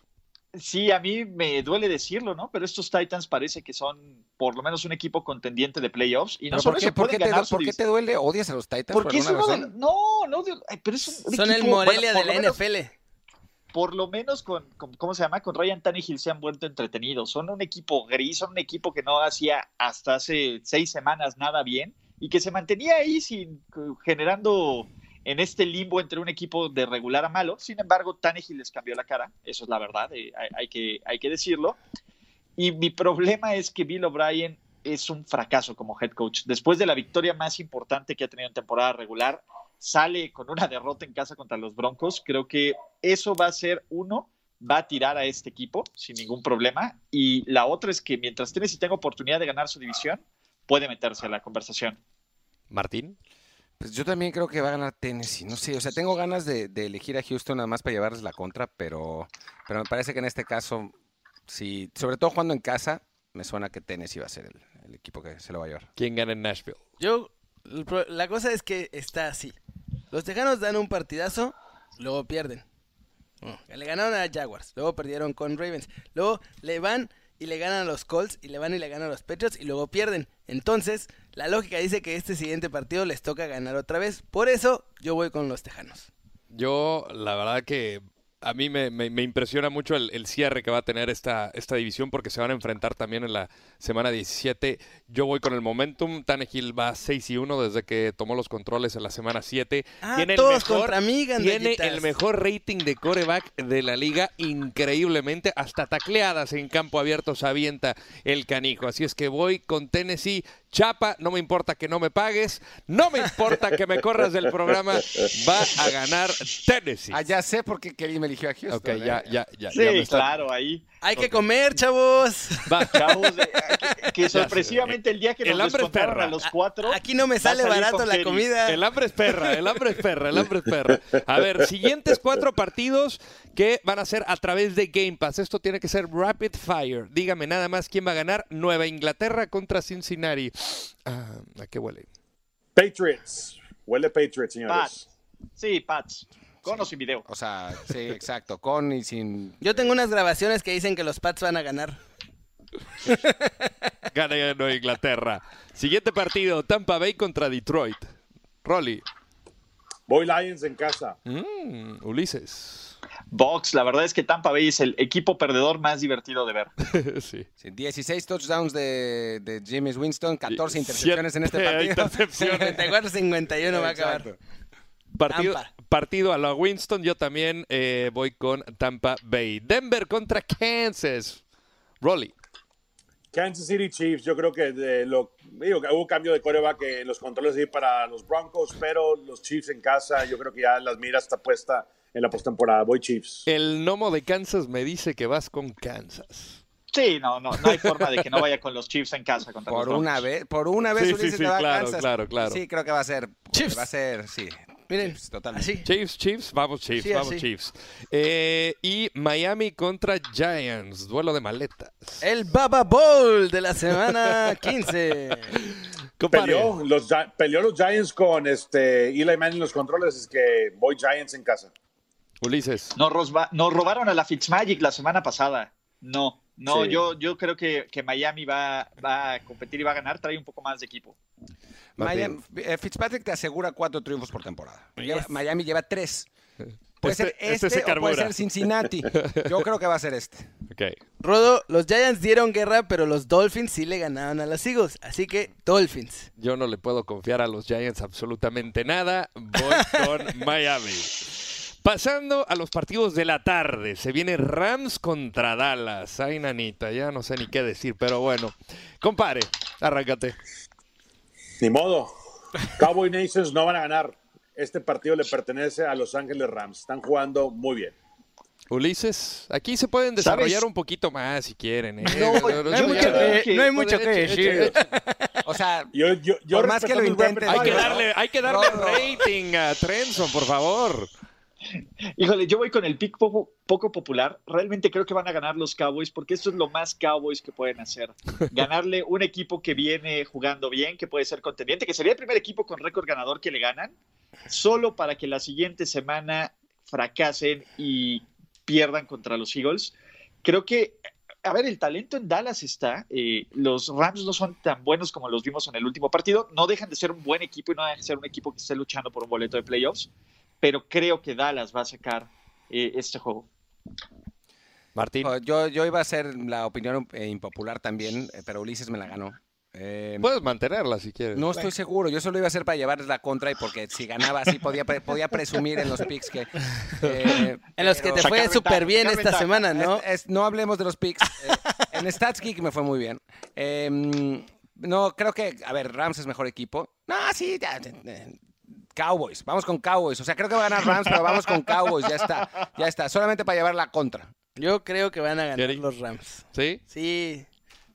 Sí, a mí me duele decirlo, ¿no? Pero estos Titans parece que son por lo menos un equipo contendiente de playoffs. Y no por, qué, ¿por, qué te, ¿por qué te duele? ¿Odias a los Titans? Porque es uno de, no, no, pero es un Son el Morelia de la NFL. Por lo menos con, ¿cómo se llama? Con Ryan Tannehill se han vuelto entretenidos. Son un equipo gris, son un equipo que no hacía hasta hace seis semanas nada bien y que se mantenía ahí sin generando en este limbo entre un equipo de regular a malo. Sin embargo, Tannehill les cambió la cara, eso es la verdad, eh, hay, que, hay que decirlo. Y mi problema es que Bill O'Brien es un fracaso como head coach. Después de la victoria más importante que ha tenido en temporada regular, sale con una derrota en casa contra los Broncos. Creo que eso va a ser uno, va a tirar a este equipo sin ningún problema. Y la otra es que mientras Tennessee tenga oportunidad de ganar su división, puede meterse a la conversación. Martín. Pues yo también creo que va a ganar Tennessee. No sé, o sea, tengo ganas de, elegir a Houston nada más para llevarles la contra, pero, pero me parece que en este caso, si, sobre todo jugando en casa, me suena que Tennessee va a ser el, equipo que se lo va a llevar. ¿Quién gana en Nashville? Yo, la cosa es que está así. Los Tejanos dan un partidazo, luego pierden. Le ganaron a Jaguars, luego perdieron con Ravens, luego le van y le ganan a los Colts y le van y le ganan a los Patriots y luego pierden. Entonces, la lógica dice que este siguiente partido les toca ganar otra vez. Por eso, yo voy con los Tejanos. Yo, la verdad que a mí me, impresiona mucho el, cierre que va a tener esta, esta división porque se van a enfrentar también en la semana 17. Yo voy con el momentum. Tannehill va 6 y 1 desde que tomó los controles en la semana 7. Ah, tiene todos el mejor, contra mí, Tiene el mejor rating de coreback de la liga, increíblemente. Hasta tacleadas en campo abierto se avienta el canijo. Así es que voy con Tennessee Chapa, no me importa que no me pagues, no me importa que me corras del programa, va a ganar Tennessee. Ah, ya sé por qué Kelly me eligió a Houston. Ok, ya, ¿eh? ya, ya. Sí, claro, ahí. Hay que comer, chavos. Va. Chavos, [laughs] que, sorpresivamente el día que nos el hambre a los cuatro. Aquí no me sale barato la comida. El hambre es perra, el hambre es perra, el hambre es perra. A ver, [laughs] siguientes cuatro partidos que van a ser a través de Game Pass. Esto tiene que ser rapid fire. Dígame nada más quién va a ganar. Nueva Inglaterra contra Cincinnati. Ah, ¿A qué huele? Patriots. Huele Patriots, señores. Pats. Sí, Pats. Con o sin video. O sea, sí, exacto. Con y sin. Yo tengo unas grabaciones que dicen que los Pats van a ganar. [laughs] Gana Nueva Inglaterra. Siguiente partido: Tampa Bay contra Detroit. Rolly. Voy Lions en casa. Mm, Ulises. Box, la verdad es que Tampa Bay es el equipo perdedor más divertido de ver. [laughs] sí. 16 touchdowns de, de James Winston, 14 intercepciones en este partido. Intercepciones. [laughs] 54-51 va a acabar. Partido, partido a la Winston, yo también eh, voy con Tampa Bay. Denver contra Kansas. Rolly. Kansas City Chiefs, yo creo que de lo, digo, que hubo cambio de coreback en los controles ahí para los Broncos, pero los Chiefs en casa, yo creo que ya las miras está puesta en la postemporada. Voy Chiefs. El gnomo de Kansas me dice que vas con Kansas. Sí, no, no, no hay forma de que no vaya con los Chiefs en casa contra por una vez, por una vez sí, sí, va claro, Kansas. claro, claro. Sí, creo que va a ser Chiefs. Va a ser, sí. Miren, totalmente. Chiefs, Chiefs, vamos Chiefs, vamos Chiefs. Eh, y Miami contra Giants, duelo de maletas. El Baba Bowl de la semana [laughs] 15. Peleó los, peleó los Giants con este Eli Manning en los controles, es que voy Giants en casa. Ulises. Nos, robaron a la Fitzmagic la semana pasada. No, no, yo, yo creo que, Miami va, va, a competir y va a ganar, trae un poco más de equipo. Eh, Fitzpatrick te asegura cuatro triunfos por temporada. Miami lleva tres. Puede ser este, este, o puede ser Cincinnati. Yo creo que va a ser este. Okay. Rodo, los Giants dieron guerra, pero los Dolphins sí le ganaron a los Eagles. Así que Dolphins. Yo no le puedo confiar a los Giants absolutamente nada. Voy con [laughs] Miami. Pasando a los partidos de la tarde, se viene Rams contra Dallas. Ay, nanita, ya no sé ni qué decir, pero bueno. Compare, arráncate. Ni modo. Cowboy Nations no van a ganar. Este partido le pertenece a Los Ángeles Rams. Están jugando muy bien. Ulises, aquí se pueden desarrollar un poquito más si quieren. ¿eh? No, hay mucho que decir. [laughs] O sea, por más que lo intenten. Hay que darle, hay que darle rating a Trenson, por favor. Híjole, yo voy con el pick poco, poco, popular. Realmente creo que van a ganar los Cowboys porque esto es lo más Cowboys que pueden hacer. [laughs] Ganarle un equipo que viene jugando bien, que puede ser contendiente, que sería el primer equipo con récord ganador que le ganan, solo para que la siguiente semana fracasen y pierdan contra los Eagles. Creo que, a ver, el talento en Dallas está. Eh, los Rams no son tan buenos como los vimos en el último partido. No dejan de ser un buen equipo y no dejan de ser un equipo que esté luchando por un boleto de playoffs pero creo que Dallas va a sacar eh, este juego. Martín. Oh, yo, yo iba a ser la opinión eh, impopular también, eh, pero Ulises me la ganó. Puedes mantenerla si quieres. No estoy seguro. Yo solo iba a hacer para llevarles la contra y porque si ganaba así podía, podía presumir en los picks que. en los que te fue súper bien esta semana, ¿no? no hablemos de los picks. en Stats Geek me fue muy bien. Em, no, creo que. A ver, Rams es mejor equipo. No, sí, ya, Cowboys. Vamos con Cowboys. O sea, creo que va a ganar Rams, pero vamos con Cowboys. Ya está. Ya está. Solamente para llevar la contra. Yo creo que van a ganar los Rams. ¿Sí? Sí.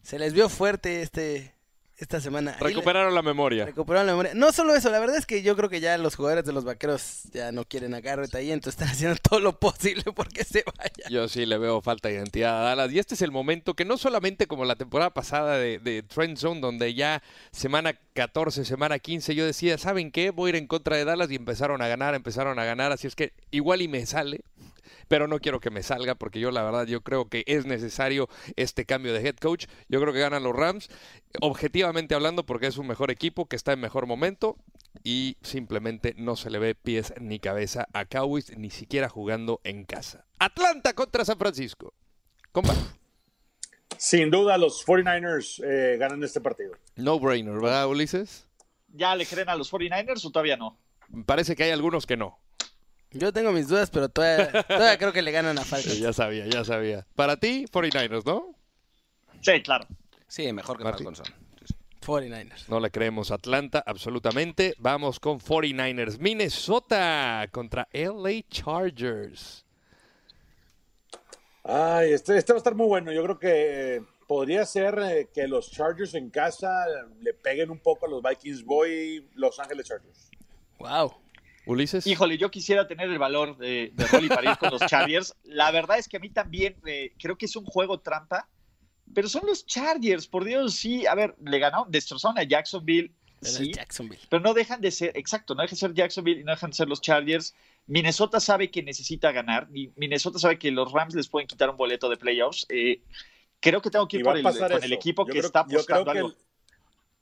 Se les vio fuerte este, esta semana. Recuperaron la memoria. Recuperaron la memoria. No solo eso, la verdad es que yo creo que ya los jugadores de los vaqueros ya no quieren a Garrett ahí, entonces están haciendo todo lo posible porque se vaya. Yo sí le veo falta de identidad a Dallas. Y este es el momento que no solamente como la temporada pasada de, de Trend Zone, donde ya semana 14, semana 15, yo decía, ¿saben qué? Voy a ir en contra de Dallas y empezaron a ganar, empezaron a ganar. Así es que igual y me sale, pero no quiero que me salga porque yo la verdad yo creo que es necesario este cambio de head coach. Yo creo que ganan los Rams, objetivamente hablando porque es un mejor equipo que está en mejor momento. y simplemente no se le ve pies ni cabeza a Cowboys, ni siquiera jugando en casa. Atlanta contra San Francisco. Combate. Sin duda, los 49ers eh, ganan este partido. No brainer, ¿verdad, Ulises? ¿Ya le creen a los 49ers o todavía no? Parece que hay algunos que no. Yo tengo mis dudas, pero todavía, todavía creo que le ganan a Falcons. ya sabía, ya sabía. Para ti, 49ers, ¿no? Sí, claro. Sí, mejor que Martín. Falcons son. 49ers. No le creemos a Atlanta, absolutamente. Vamos con 49ers. Minnesota contra LA Chargers. Ay, este, este va a estar muy bueno. Yo creo que eh, podría ser eh, que los Chargers en casa le peguen un poco a los Vikings. Voy Los Ángeles Chargers. Wow. Ulises. Híjole, yo quisiera tener el valor de, de Rolly para ir con los [laughs] Chargers. La verdad es que a mí también eh, creo que es un juego trampa, pero son los Chargers, por Dios, sí. A ver, le ganaron, destrozaron a Jacksonville, Pero sí, Jacksonville. pero no dejan de ser, exacto, no dejan de ser Jacksonville y no dejan de ser los Chargers. Minnesota sabe que necesita ganar y Minnesota sabe que los Rams les pueden quitar un boleto de playoffs. Eh, creo que tengo que ir por el, pasar con eso. el equipo Yo que creo- está apostando algo. el-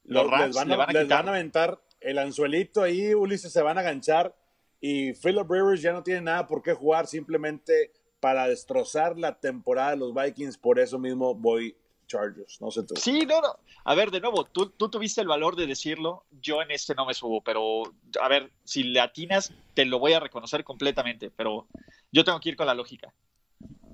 Los Rams les, van le a, van a les quitar. van a aventar el anzuelito ahí, Ulises se van a ganchar y Philip Rivers ya no tiene nada por qué jugar simplemente para destrozar la temporada de los Vikings. Por eso mismo voy Chargers. No sé tú. Sí, no, no. A ver, de nuevo, tú, tú tuviste el valor de decirlo. Yo en este no me subo, pero a ver, si le atinas, te lo voy a reconocer completamente. Pero yo tengo que ir con la lógica.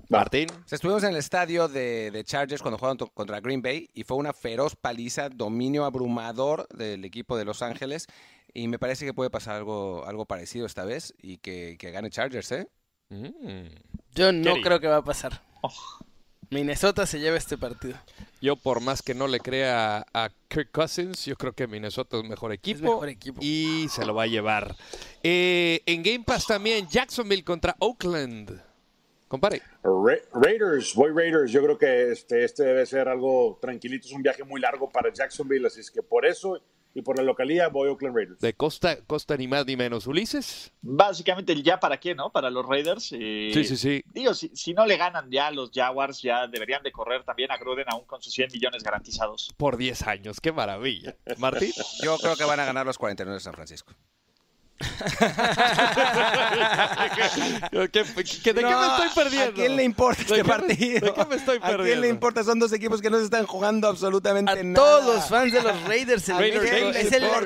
Martín. Estuvimos en el estadio de, de Chargers cuando jugaron contra Green Bay y fue una feroz paliza, dominio abrumador del equipo de Los Ángeles y me parece que puede pasar algo, algo parecido esta vez y que, que gane Chargers, ¿eh? Mm. Yo no creo que va a pasar. Oh. Minnesota se lleva este partido. Yo, por más que no le crea a Kirk Cousins, yo creo que Minnesota es mejor equipo. mejor equipo. Y se lo va a llevar. Eh, en Game Pass también, Jacksonville contra Oakland. Compare. Ra- Raiders, voy Raiders. Yo creo que este, este debe ser algo tranquilito. Es un viaje muy largo para Jacksonville, así es que por eso y por la localía voy Oakland Raiders. De costa, costa ni más ni menos. Ulises. Básicamente el ya para qué, ¿no? Para los Raiders. eh, Sí, sí, sí. Digo, si, si no le ganan ya los Jaguars, ya deberían de correr también a Gruden aún con sus 100 millones garantizados. Por 10 años. Qué maravilla. Martín. Yo creo que van a ganar los 49 de San Francisco. ¿Qué- qué- ¿De qué me estoy perdiendo? ¿A quién le importa ¿De este partido? ¿De qué me estoy ¿A quién perdiendo? le importa? Son dos equipos que no se están jugando absolutamente A nada. todos los fans de los Raiders. el Raider Nation es el, es el ¿a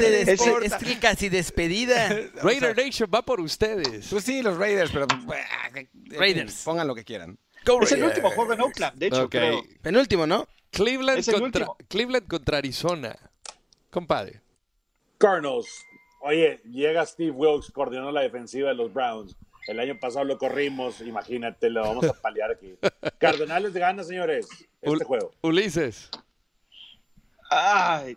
de es el casi despedida. [laughs] Raider Nation va por ustedes. Pues sí, los Raiders, pero... pues, Raiders. Pongan lo que quieran. Es el último juego en Oakland, de hecho, Ok. creo. Penúltimo, ¿no? Cleveland Es el contra. Cleveland contra Arizona. Compadre. Cardinals. Oye, llega Steve Wilkes, coordinó la defensiva de los Browns. El año pasado lo corrimos, imagínate, lo vamos a paliar aquí. [laughs] Cardenales gana, señores, este juego. Ulises. Ay,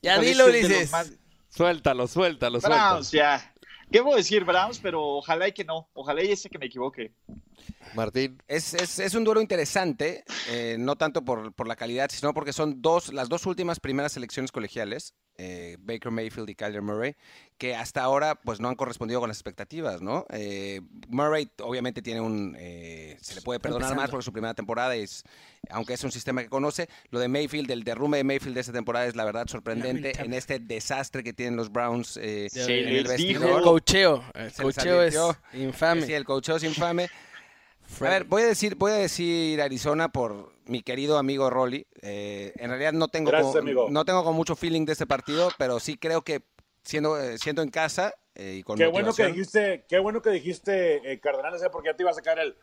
Ya dilo, Ulises. más- Suéltalo, suéltalo, suéltalo. Browns, ya. ¿Qué puedo decir, Browns? Pero ojalá y que no. Ojalá y ese que me equivoque. Martín. Es, es- es un duelo interesante, eh, no tanto por, por la calidad, sino porque son dos, las dos últimas primeras selecciones colegiales, eh, Baker Mayfield y Kyler Murray, que hasta ahora pues no han correspondido con las expectativas, ¿no? Eh, Murray obviamente tiene un, eh, se le puede perdonar más porque su primera temporada es, aunque es un sistema que conoce, lo de Mayfield, el derrumbe de Mayfield de esta temporada es la verdad sorprendente en este desastre que tienen los Browns eh, Sí, en el les vestidor. dijo. El cocheo. El cocheo es infame. Sí, el coacheo es infame. A ver, voy a decir, voy a decir Arizona por mi querido amigo Rolly. Eh, en realidad no tengo, Gracias, con, amigo. no tengo con mucho feeling de este partido, pero sí creo que siendo, eh, siendo en casa eh, y con Qué bueno que dijiste, qué bueno que dijiste eh, Cardenales, porque ya te iba a sacar [laughs] el.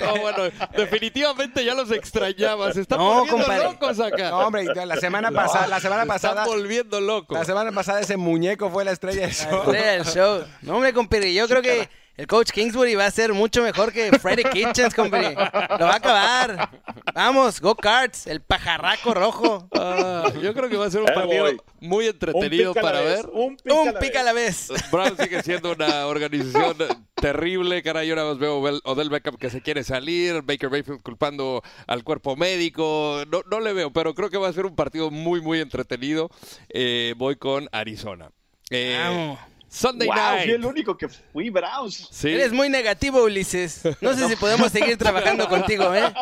No, bueno, definitivamente ya los extrañaba. Se [laughs] están No, volviendo compadre. locos acá. No, hombre, la semana [laughs] pasada, la semana Se pasada, están volviendo locos. la semana pasada ese muñeco fue la estrella del show. Estrella del show. No, hombre, compadre, yo creo que el coach Kingsbury va a ser mucho mejor que Freddy [laughs] Kitchens, compadre. Lo va a acabar. Vamos, go cards, el pajarraco rojo. Ah, yo creo que va a ser un Eh, partido muy Un entretenido pica a la para vez, ver. Un pica, Un a la pica a vez. la vez. Los Browns sigue siendo una [laughs] organización terrible, caray. Yo nada más veo a Odell- Odell Beckham que se quiere salir, Baker Mayfield culpando al cuerpo médico. No, no le veo, pero creo que va a ser un partido muy, muy entretenido. Eh, voy con Arizona. Eh, Vamos. Sunday wow, night. Fui el único que fui Browns. Sí. Eres muy negativo, Ulises. No sé [laughs] si podemos seguir trabajando contigo, ¿eh?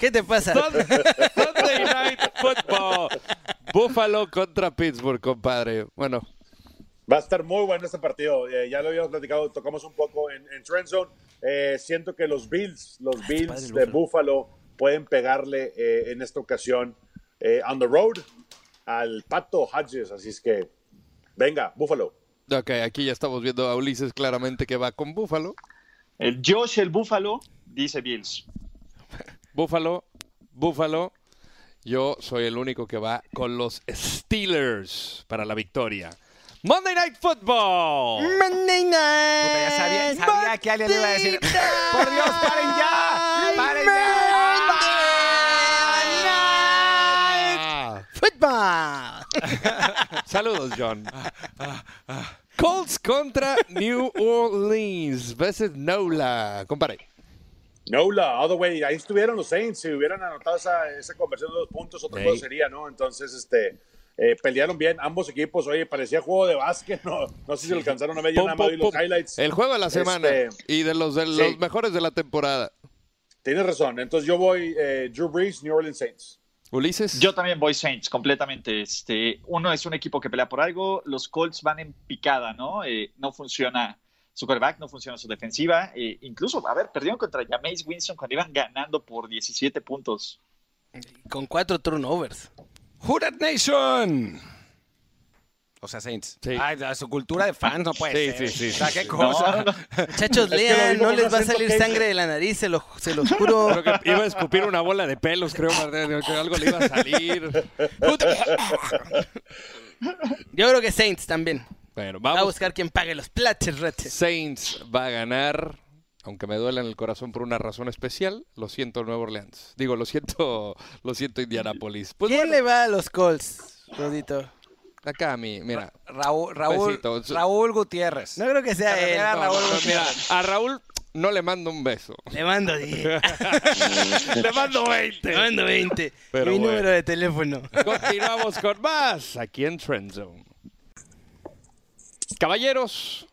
¿Qué te pasa? Sun- Sunday night football. Buffalo contra Pittsburgh, compadre. Bueno, Va a estar muy bueno este partido. Eh, ya lo habíamos platicado, tocamos un poco en, en Trend Zone. Eh, siento que los Bills, los Bills de Buffalo pueden pegarle eh, en esta ocasión eh, on the road al Pato Hodges. Así es que, venga, Buffalo. Ok, aquí ya estamos viendo a Ulises claramente que va con Buffalo. El Josh, el Búfalo, dice Bills. Buffalo, Buffalo. Yo soy el único que va con los Steelers para la victoria. Monday Night Football. Monday night. Puta, ya sabía, sabía que alguien le iba a decir. ¡Por Dios, paren ya! ¡Paren ya! Football. Saludos, John. Colts contra New Orleans versus Nola. Compare. Nola, all the way. Ahí estuvieron los Saints. Si hubieran anotado esa, esa conversión de dos puntos, otra Sí. cosa sería, ¿no? Entonces, este. eh, pelearon bien ambos equipos. Oye, parecía juego de básquet. No, no sé si lo alcanzaron a ver. Yo Pum, nada más pum, vi los pum. highlights. El juego de la semana Este, y de los, de sí. los mejores de la temporada. Tienes razón. Entonces yo voy eh, Drew Brees, New Orleans Saints. Ulises. Yo también voy Saints, completamente. Este, uno es un equipo que pelea por algo, los Colts van en picada, ¿no? Eh, no funciona su quarterback, no funciona su defensiva. eh, incluso, a ver, perdieron contra Jameis Winston cuando iban ganando por 17 puntos. Con cuatro turnovers. ¡Hood Nation! O sea, Saints. Sí. Ay, a su cultura de fans no puede Sí, ser. sí, sí, O sea, sí, qué sí. cosa. [laughs] Muchachos, que lo lean, no les va a salir sangre de la nariz, se, lo, se los juro. Creo que iba a escupir una bola de pelos, creo, Martín, que algo le iba a salir. Yo creo que Saints también. Bueno, Va a vamos. buscar quien pague los plates, retes. Saints va a ganar, aunque me duela en el corazón por una razón especial. Lo siento, Nueva Orleans. Digo, lo siento, lo siento, Indianapolis. Pues ¿Quién bueno, le va a los Colts, Rodito? Acá a mí, mira. Raúl, Raúl. Raúl Gutiérrez. No creo que sea él. No, Raúl no, mira, Gutiérrez. a Raúl no le mando un beso. Le mando 10. [laughs] le mando 20. Le mando 20. Pero Mi bueno. número de teléfono. Continuamos con más aquí en Trend Zone. Caballeros,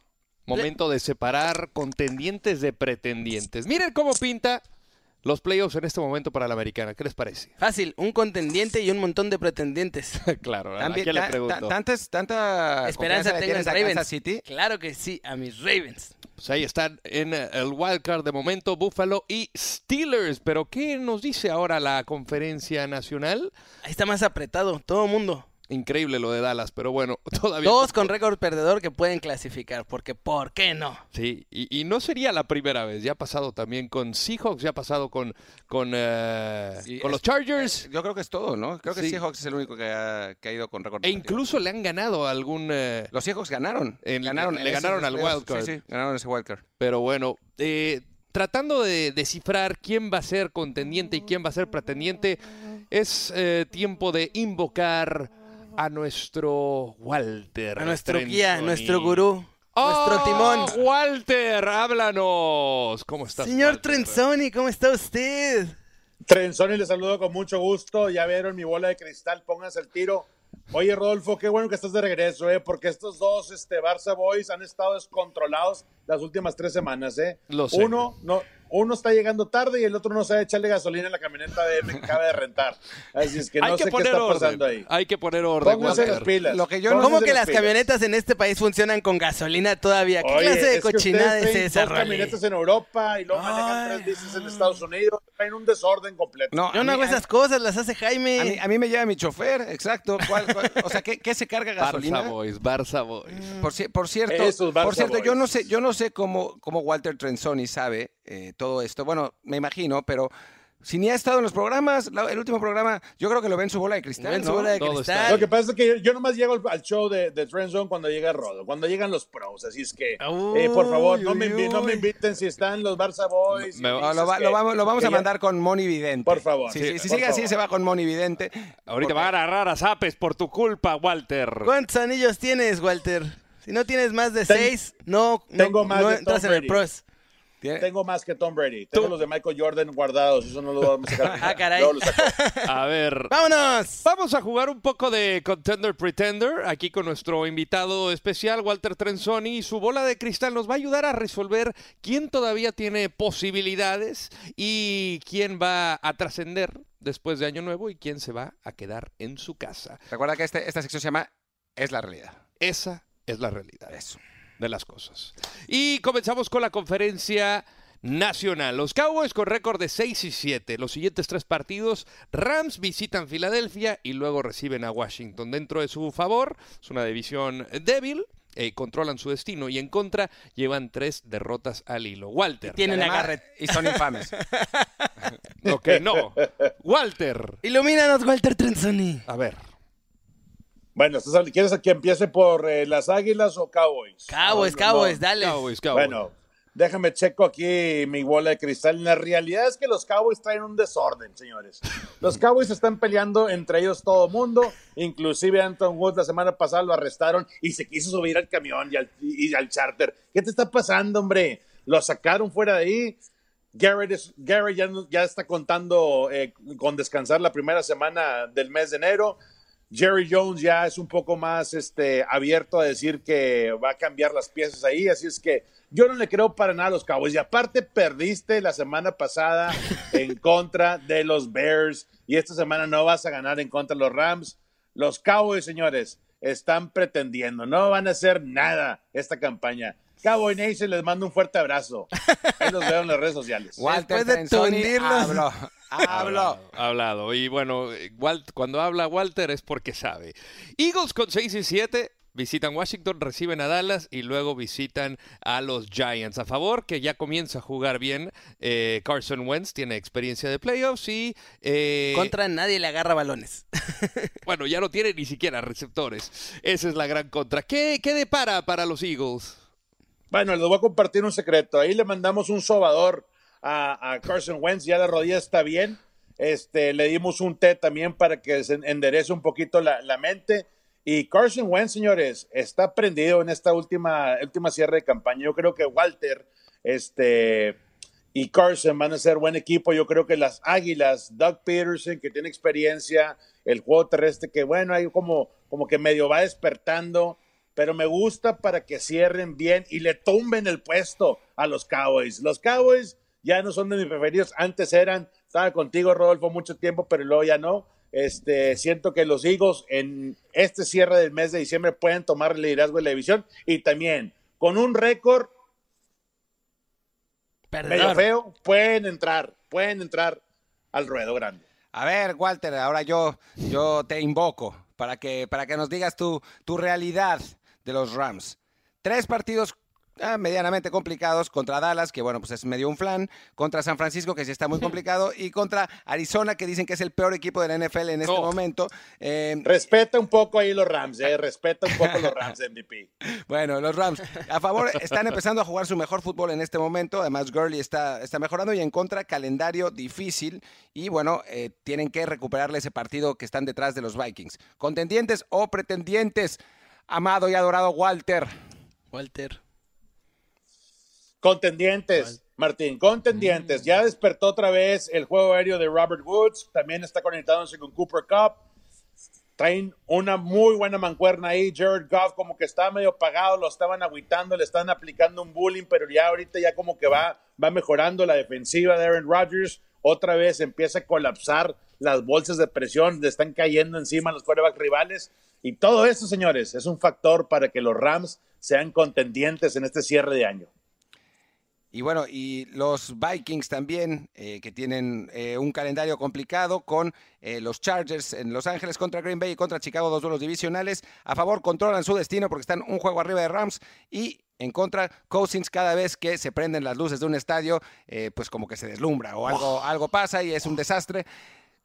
momento de separar contendientes de pretendientes. Miren cómo pinta los playoffs en este momento para la americana. ¿Qué les parece? [laughs] Fácil, un contendiente y un montón de pretendientes. claro, ¿a quién le pregunto? ta- tantas- tanta Esperanza tengo en tienes a Ravens. Kansas City. Claro que sí, a mis Ravens. Pues ahí están en el wildcard de momento, Buffalo y Steelers. Pero ¿qué nos dice ahora la conferencia nacional? Ahí está más apretado, todo mundo. Increíble lo de Dallas, pero bueno, [laughs] todavía... Dos con récord perdedor que pueden clasificar, porque ¿por qué no? Sí, y, y no sería la primera vez. Ya ha pasado también con Seahawks, ya ha pasado con, con, eh, Y con es- los Chargers. Yo creo que es todo, ¿no? Creo que Sí. Seahawks es el único que ha, que ha ido con récord. E incluso le han ganado a algún... eh, Los Seahawks ganaron. En- ganaron le ganaron al wildcard. Sí, sí, ganaron ese wildcard. pero bueno, eh, tratando de descifrar quién va a ser contendiente y quién va a ser pretendiente, es eh, tiempo de invocar a nuestro Walter. A nuestro guía, nuestro gurú, ¡Oh, nuestro timón. Walter, háblanos. ¿Cómo estás? Señor Walter? Trenzoni, ¿cómo está usted? Trenzoni, les saludo con mucho gusto. Ya vieron mi bola de cristal, pónganse el tiro. Oye, Rodolfo, qué bueno que estás de regreso, ¿eh? Porque estos dos este, Barça Boys han estado descontrolados las últimas tres semanas, ¿eh? Lo sé. Uno, no, uno está llegando tarde y el otro no sabe echarle gasolina en la camioneta de M que acaba de rentar. Así es que no Hay que sé qué poner está orden. pasando ahí. Hay que poner orden, Pónganse las pilas. Lo que yo no- ¿Cómo que las pilas. camionetas en este país funcionan con gasolina todavía? ¿Qué Oye, clase de es que cochinada es esa, dos Rolly? camionetas en Europa y luego manejan Ay. tres veces en Estados Unidos. Traen un desorden completo. No, Yo a no mí- hago esas cosas, las hace Jaime. A mí, a mí me lleva mi chofer, exacto. ¿Cuál- cuál- o sea, ¿qué, qué se carga gasolina? Barça Boys, Barça Boys. Por, ci- por cierto, Esos Barça por cierto, yo Boys. no sé, yo no sé cómo, cómo Walter Trenzoni sabe eh, todo esto. Bueno, me imagino, pero si ni ha estado en los programas, la- el último programa, yo creo que lo ve en su bola de cristal. Ven su bola de cristal. Lo que pasa es que yo, yo nomás llego al, show de, de Trend Zone cuando llega Rodo, cuando llegan los pros. Así es que, eh, por favor, no me, Uy, no me inviten si están los Barça Boys. Me- No, dices lo, va- que- lo vamos, lo vamos a ya- mandar con Moni Vidente. Por favor. Sí, Sí, sí, si sigue así, se va con Moni Vidente. Ahorita van a agarrar a zapes por tu culpa, Walter. ¿Cuántos anillos tienes, Walter? Si no tienes más de Ten- seis, no, no, tengo más no entras en el Brady. Tengo más que Tom Brady. Tengo los de Michael Jordan guardados. Eso no lo vamos a sacar. [laughs] ah, caray. [laughs] a ver. ¡Vámonos! Vamos a jugar un poco de Contender Pretender. Aquí con nuestro invitado especial, Walter Trenzoni. Y su bola de cristal nos va a ayudar a resolver quién todavía tiene posibilidades y quién va a trascender después de Año Nuevo y quién se va a quedar en su casa. Recuerda que este, esta sección se llama Es la realidad. Esa es la realidad. Eso. De las cosas. Y comenzamos con la conferencia nacional. Los Cowboys con récord de 6 y 7. Los siguientes tres partidos, Rams visitan Filadelfia y luego reciben a Washington. Dentro de su favor, es una división débil. Eh, controlan su destino y en contra llevan tres derrotas al hilo. Walter. tienen agarre y son infames. [laughs] ok, no. Walter. Ilumínanos, Walter Trenzoni. A ver. Bueno, ¿quieres que empiece por eh, las Águilas o Cowboys? Cowboys, Cowboys, dale. Cowboys, Cowboys. Bueno, déjame checo aquí mi bola de cristal. La realidad es que los Cowboys traen un desorden, señores. Los Cowboys están peleando entre ellos todo mundo. Inclusive Anton Wood la semana pasada lo arrestaron y se quiso subir al camión y al, y al charter. ¿Qué te está pasando, hombre? Lo sacaron fuera de ahí. Garrett, ya, ya, está contando eh, con descansar la primera semana del mes de enero. Jerry Jones ya es un poco más este, abierto a decir que va a cambiar las piezas ahí, así es que yo no le creo para nada a los Cowboys. Y aparte perdiste la semana pasada [laughs] en contra de los Bears y esta semana no vas a ganar en contra de los Rams. Los Cowboys, señores, están pretendiendo, no van a hacer nada esta campaña. Cowboy Nation les mando un fuerte abrazo. Ahí los veo en las redes sociales. Walter de hablo. Hablo. Hablado. Y bueno, cuando habla Walter es porque sabe. Eagles con 6 y 7 visitan Washington, reciben a Dallas y luego visitan a los Giants. A favor, que ya comienza a jugar bien. Eh, Carson Wentz tiene experiencia de playoffs y. Eh, contra nadie le agarra balones. [laughs] bueno, ya no tiene ni siquiera receptores. Esa es la gran contra. ¿Qué, qué depara para los Eagles? Bueno, les voy a compartir un secreto. Ahí le mandamos un sobador a, Carson Wentz, ya la rodilla está bien. Este, le dimos un té también para que se enderece un poquito la, mente. Y Carson Wentz, señores, está prendido en esta última, última cierre de campaña. Yo creo que Walter este, y Carson van a ser buen equipo. Yo creo que las Águilas, Doug Peterson, que tiene experiencia, el juego terrestre, que bueno, ahí como, como que medio va despertando pero me gusta para que cierren bien y le tumben el puesto a los Cowboys. Los Cowboys ya no son de mis preferidos, antes eran, estaba contigo Rodolfo mucho tiempo, pero luego ya no. Este, siento que los Eagles en este cierre del mes de diciembre pueden tomar el liderazgo de la división y también con un récord medio feo, pueden entrar, pueden entrar al ruedo grande. A ver, Walter, ahora yo, yo te invoco para que, para que nos digas tu, tu realidad de los Rams. Tres partidos ah, medianamente complicados contra Dallas, que bueno, pues es medio un flan, contra San Francisco, que sí está muy complicado, y contra Arizona, que dicen que es el peor equipo de la NFL en este momento. Eh, respeta un poco ahí los Rams, eh, respeta un poco los Rams MVP. [laughs] Bueno, los Rams a favor están empezando a jugar su mejor fútbol en este momento, además Gurley está, está mejorando y en contra calendario difícil y bueno, eh, tienen que recuperarle ese partido que están detrás de los Vikings. Contendientes o pretendientes amado y adorado Walter. Walter. Contendientes, Martín, contendientes. Mm. Ya despertó otra vez el juego aéreo de Robert Woods. También está conectándose con Cooper Cup. Traen una muy buena mancuerna ahí. Jared Goff como que estaba medio apagado, lo estaban aguitando, le están aplicando un bullying, pero ya ahorita ya como que va, va mejorando la defensiva de Aaron Rodgers. Otra vez empieza a colapsar las bolsas de presión, le están cayendo encima los quarterbacks rivales. Y todo eso, señores, es un factor para que los Rams sean contendientes en este cierre de año. Y bueno, y los Vikings también, eh, que tienen eh, un calendario complicado con eh, los Chargers en Los Ángeles contra Green Bay y contra Chicago, dos duelos divisionales. A favor, controlan su destino porque están un juego arriba de Rams. Y en contra, Cousins cada vez que se prenden las luces de un estadio, pues como que se deslumbra o algo, algo pasa y es un desastre.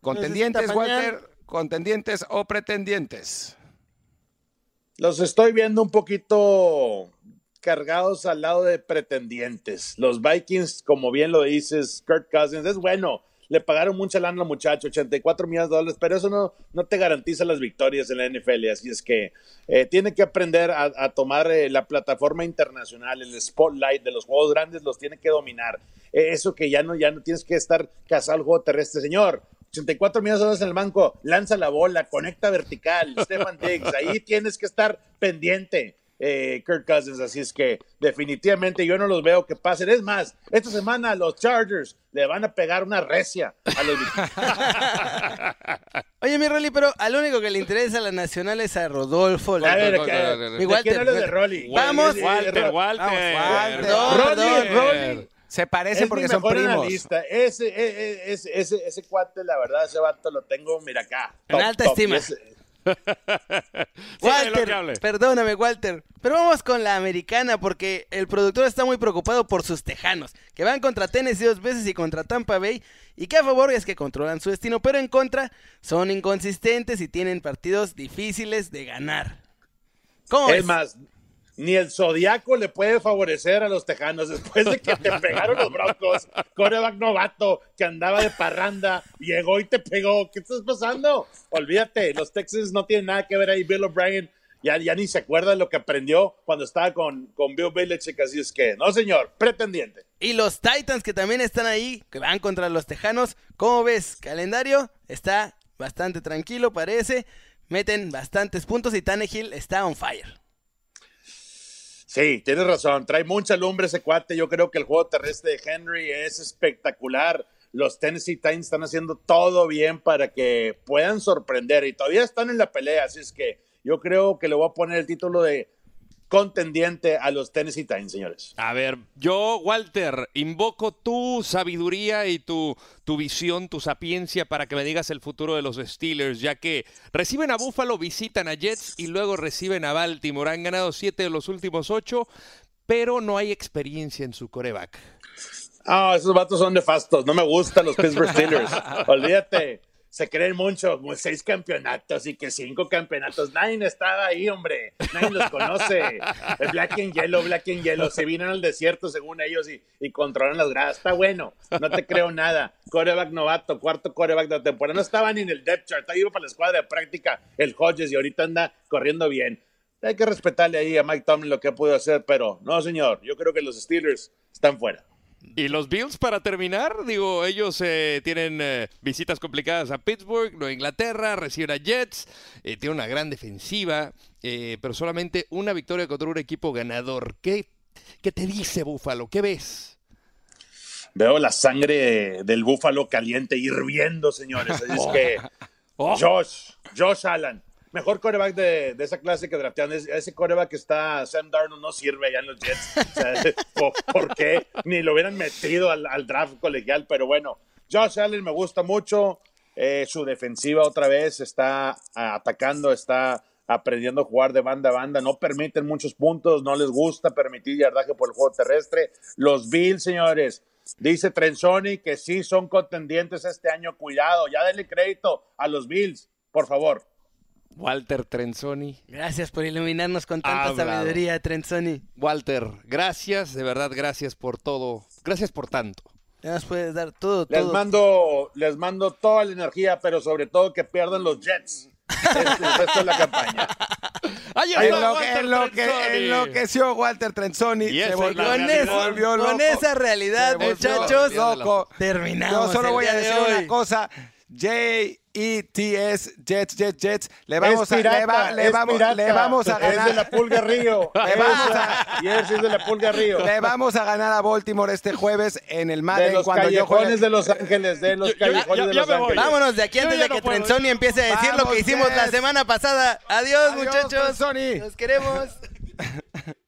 Contendientes, Walter, contendientes o pretendientes. Los estoy viendo un poquito cargados al lado de pretendientes. Los Vikings, como bien lo dices, Kurt Cousins, es bueno. le pagaron mucha lana al muchacho, 84 millones de dólares, pero eso no, no te garantiza las victorias en la NFL. Así es que eh, tiene que aprender a, tomar eh, la plataforma internacional, el spotlight de los juegos grandes, los tiene que dominar. Eh, eso que ya no, ya no tienes que estar casado al juego terrestre, señor. 84 millones de dólares en el banco, lanza la bola, conecta vertical, [laughs] Stefan Diggs, ahí tienes que estar pendiente eh, Kirk Cousins. Así es que definitivamente yo no los veo que pasen. Es más, esta semana los Chargers le van a pegar una recia a los [laughs] Oye, mi Rolly, pero al único que le interesa a la nacional es a Rodolfo. A ver, mi Walter, de Rolly? Vamos. Walter, Walter. Rolly, Rolly. Se parece porque son primos. Ese, ese, ese, ese, ese cuate, la verdad, ese vato lo tengo, mira acá. en alta estima. [laughs] Walter, perdóname, Walter. Pero vamos con la americana porque el productor está muy preocupado por sus tejanos, que van contra Tennessee dos veces y contra Tampa Bay, y que a favor es que controlan su destino, pero en contra son inconsistentes y tienen partidos difíciles de ganar. ¿Cómo es más, ni el zodiaco le puede favorecer a los tejanos después de que te pegaron los broncos. Coreback novato que andaba de parranda, llegó y te pegó. ¿Qué estás pasando? Olvídate, los Texans no tienen nada que ver ahí. Bill O'Brien ya, ya ni se acuerda de lo que aprendió cuando estaba con, con Bill Belichick. Así es que, no, señor, pretendiente. Y los Titans que también están ahí, que van contra los tejanos. ¿Cómo ves? Calendario está bastante tranquilo, parece. Meten bastantes puntos y Tannehill está on fire. Sí, tienes razón. Trae mucha lumbre ese cuate. Yo creo que el juego terrestre de Henry es espectacular. Los Tennessee Titans están haciendo todo bien para que puedan sorprender y todavía están en la pelea. Así es que yo creo que le voy a poner el título de contendiente a los Tennessee Titans, señores. A ver, yo, Walter, invoco tu sabiduría y tu, tu visión, tu sapiencia para que me digas el futuro de los Steelers, ya que reciben a Buffalo, visitan a Jets y luego reciben a Baltimore. Han ganado siete de los últimos ocho, pero no hay experiencia en su coreback. Ah, esos vatos son nefastos. No me gustan los Pittsburgh Steelers. [laughs] Olvídate se creen mucho, seis campeonatos y que cinco campeonatos. Nadie estaba ahí, hombre. Nadie los conoce. [laughs] El Black and Yellow, Black and Yellow. Se vienen al desierto según ellos y, y controlan las gradas. Está bueno. No te creo nada. Coreback novato, cuarto coreback de la temporada. No estaba ni en el depth chart. Está ido para la escuadra de práctica el Hodges y ahorita anda corriendo bien. Hay que respetarle ahí a Mike Tomlin lo que ha podido hacer, pero no, señor. Yo creo que los Steelers están fuera. Y los Bills para terminar, digo, ellos eh, tienen eh, visitas complicadas a Pittsburgh, Nueva Inglaterra, reciben a Jets, eh, tienen una gran defensiva, pero solamente una victoria contra un equipo ganador. ¿Qué, ¿Qué te dice Búfalo? ¿Qué ves? Veo la sangre del Búfalo caliente hirviendo, señores. Es que [laughs] oh. Josh, Josh Allen, mejor coreback de, esa clase que draftean. Ese coreback que está Sam Darnold no sirve ya en los Jets. [laughs] ¿por, qué? Ni lo hubieran metido al, draft colegial, pero bueno. Josh Allen me gusta mucho. Eh, su defensiva otra vez está atacando, está aprendiendo a jugar de banda a banda. No permiten muchos puntos, no les gusta permitir yardaje por el juego terrestre. Los Bills, señores. Dice Trenzoni que sí son contendientes este año. Cuidado, ya denle crédito a los Bills, por favor. Walter Trenzoni. Gracias por iluminarnos con tanta sabiduría, Trenzoni. Walter, gracias, de verdad, gracias por todo. Gracias por tanto. Ya nos puedes dar todo, les Mando, les mando toda la energía, pero sobre todo que pierdan los Jets. Esto es la campaña. [laughs] en, lo que, en, lo que, enloqueció Walter Trenzoni. Y se volvió, con, con esa realidad, muchachos, loco. terminamos. Yo solo voy a decir una cosa. J-E-T-S, Jets, Jets, Jets. Le vamos, a, le, le, vamos, le vamos a ganar. Es de la Pulga Río. [laughs] le vamos a, [laughs] es de la Pulga Río. Le vamos a ganar a Baltimore este jueves en el Madden. De los cuando callejones de Los Ángeles, de los callejones de Los Ángeles. Vámonos de aquí antes de que Trenzoni empiece a decir lo que hicimos la semana pasada. Adiós, Adiós muchachos. Trenzoni. Los queremos. [laughs]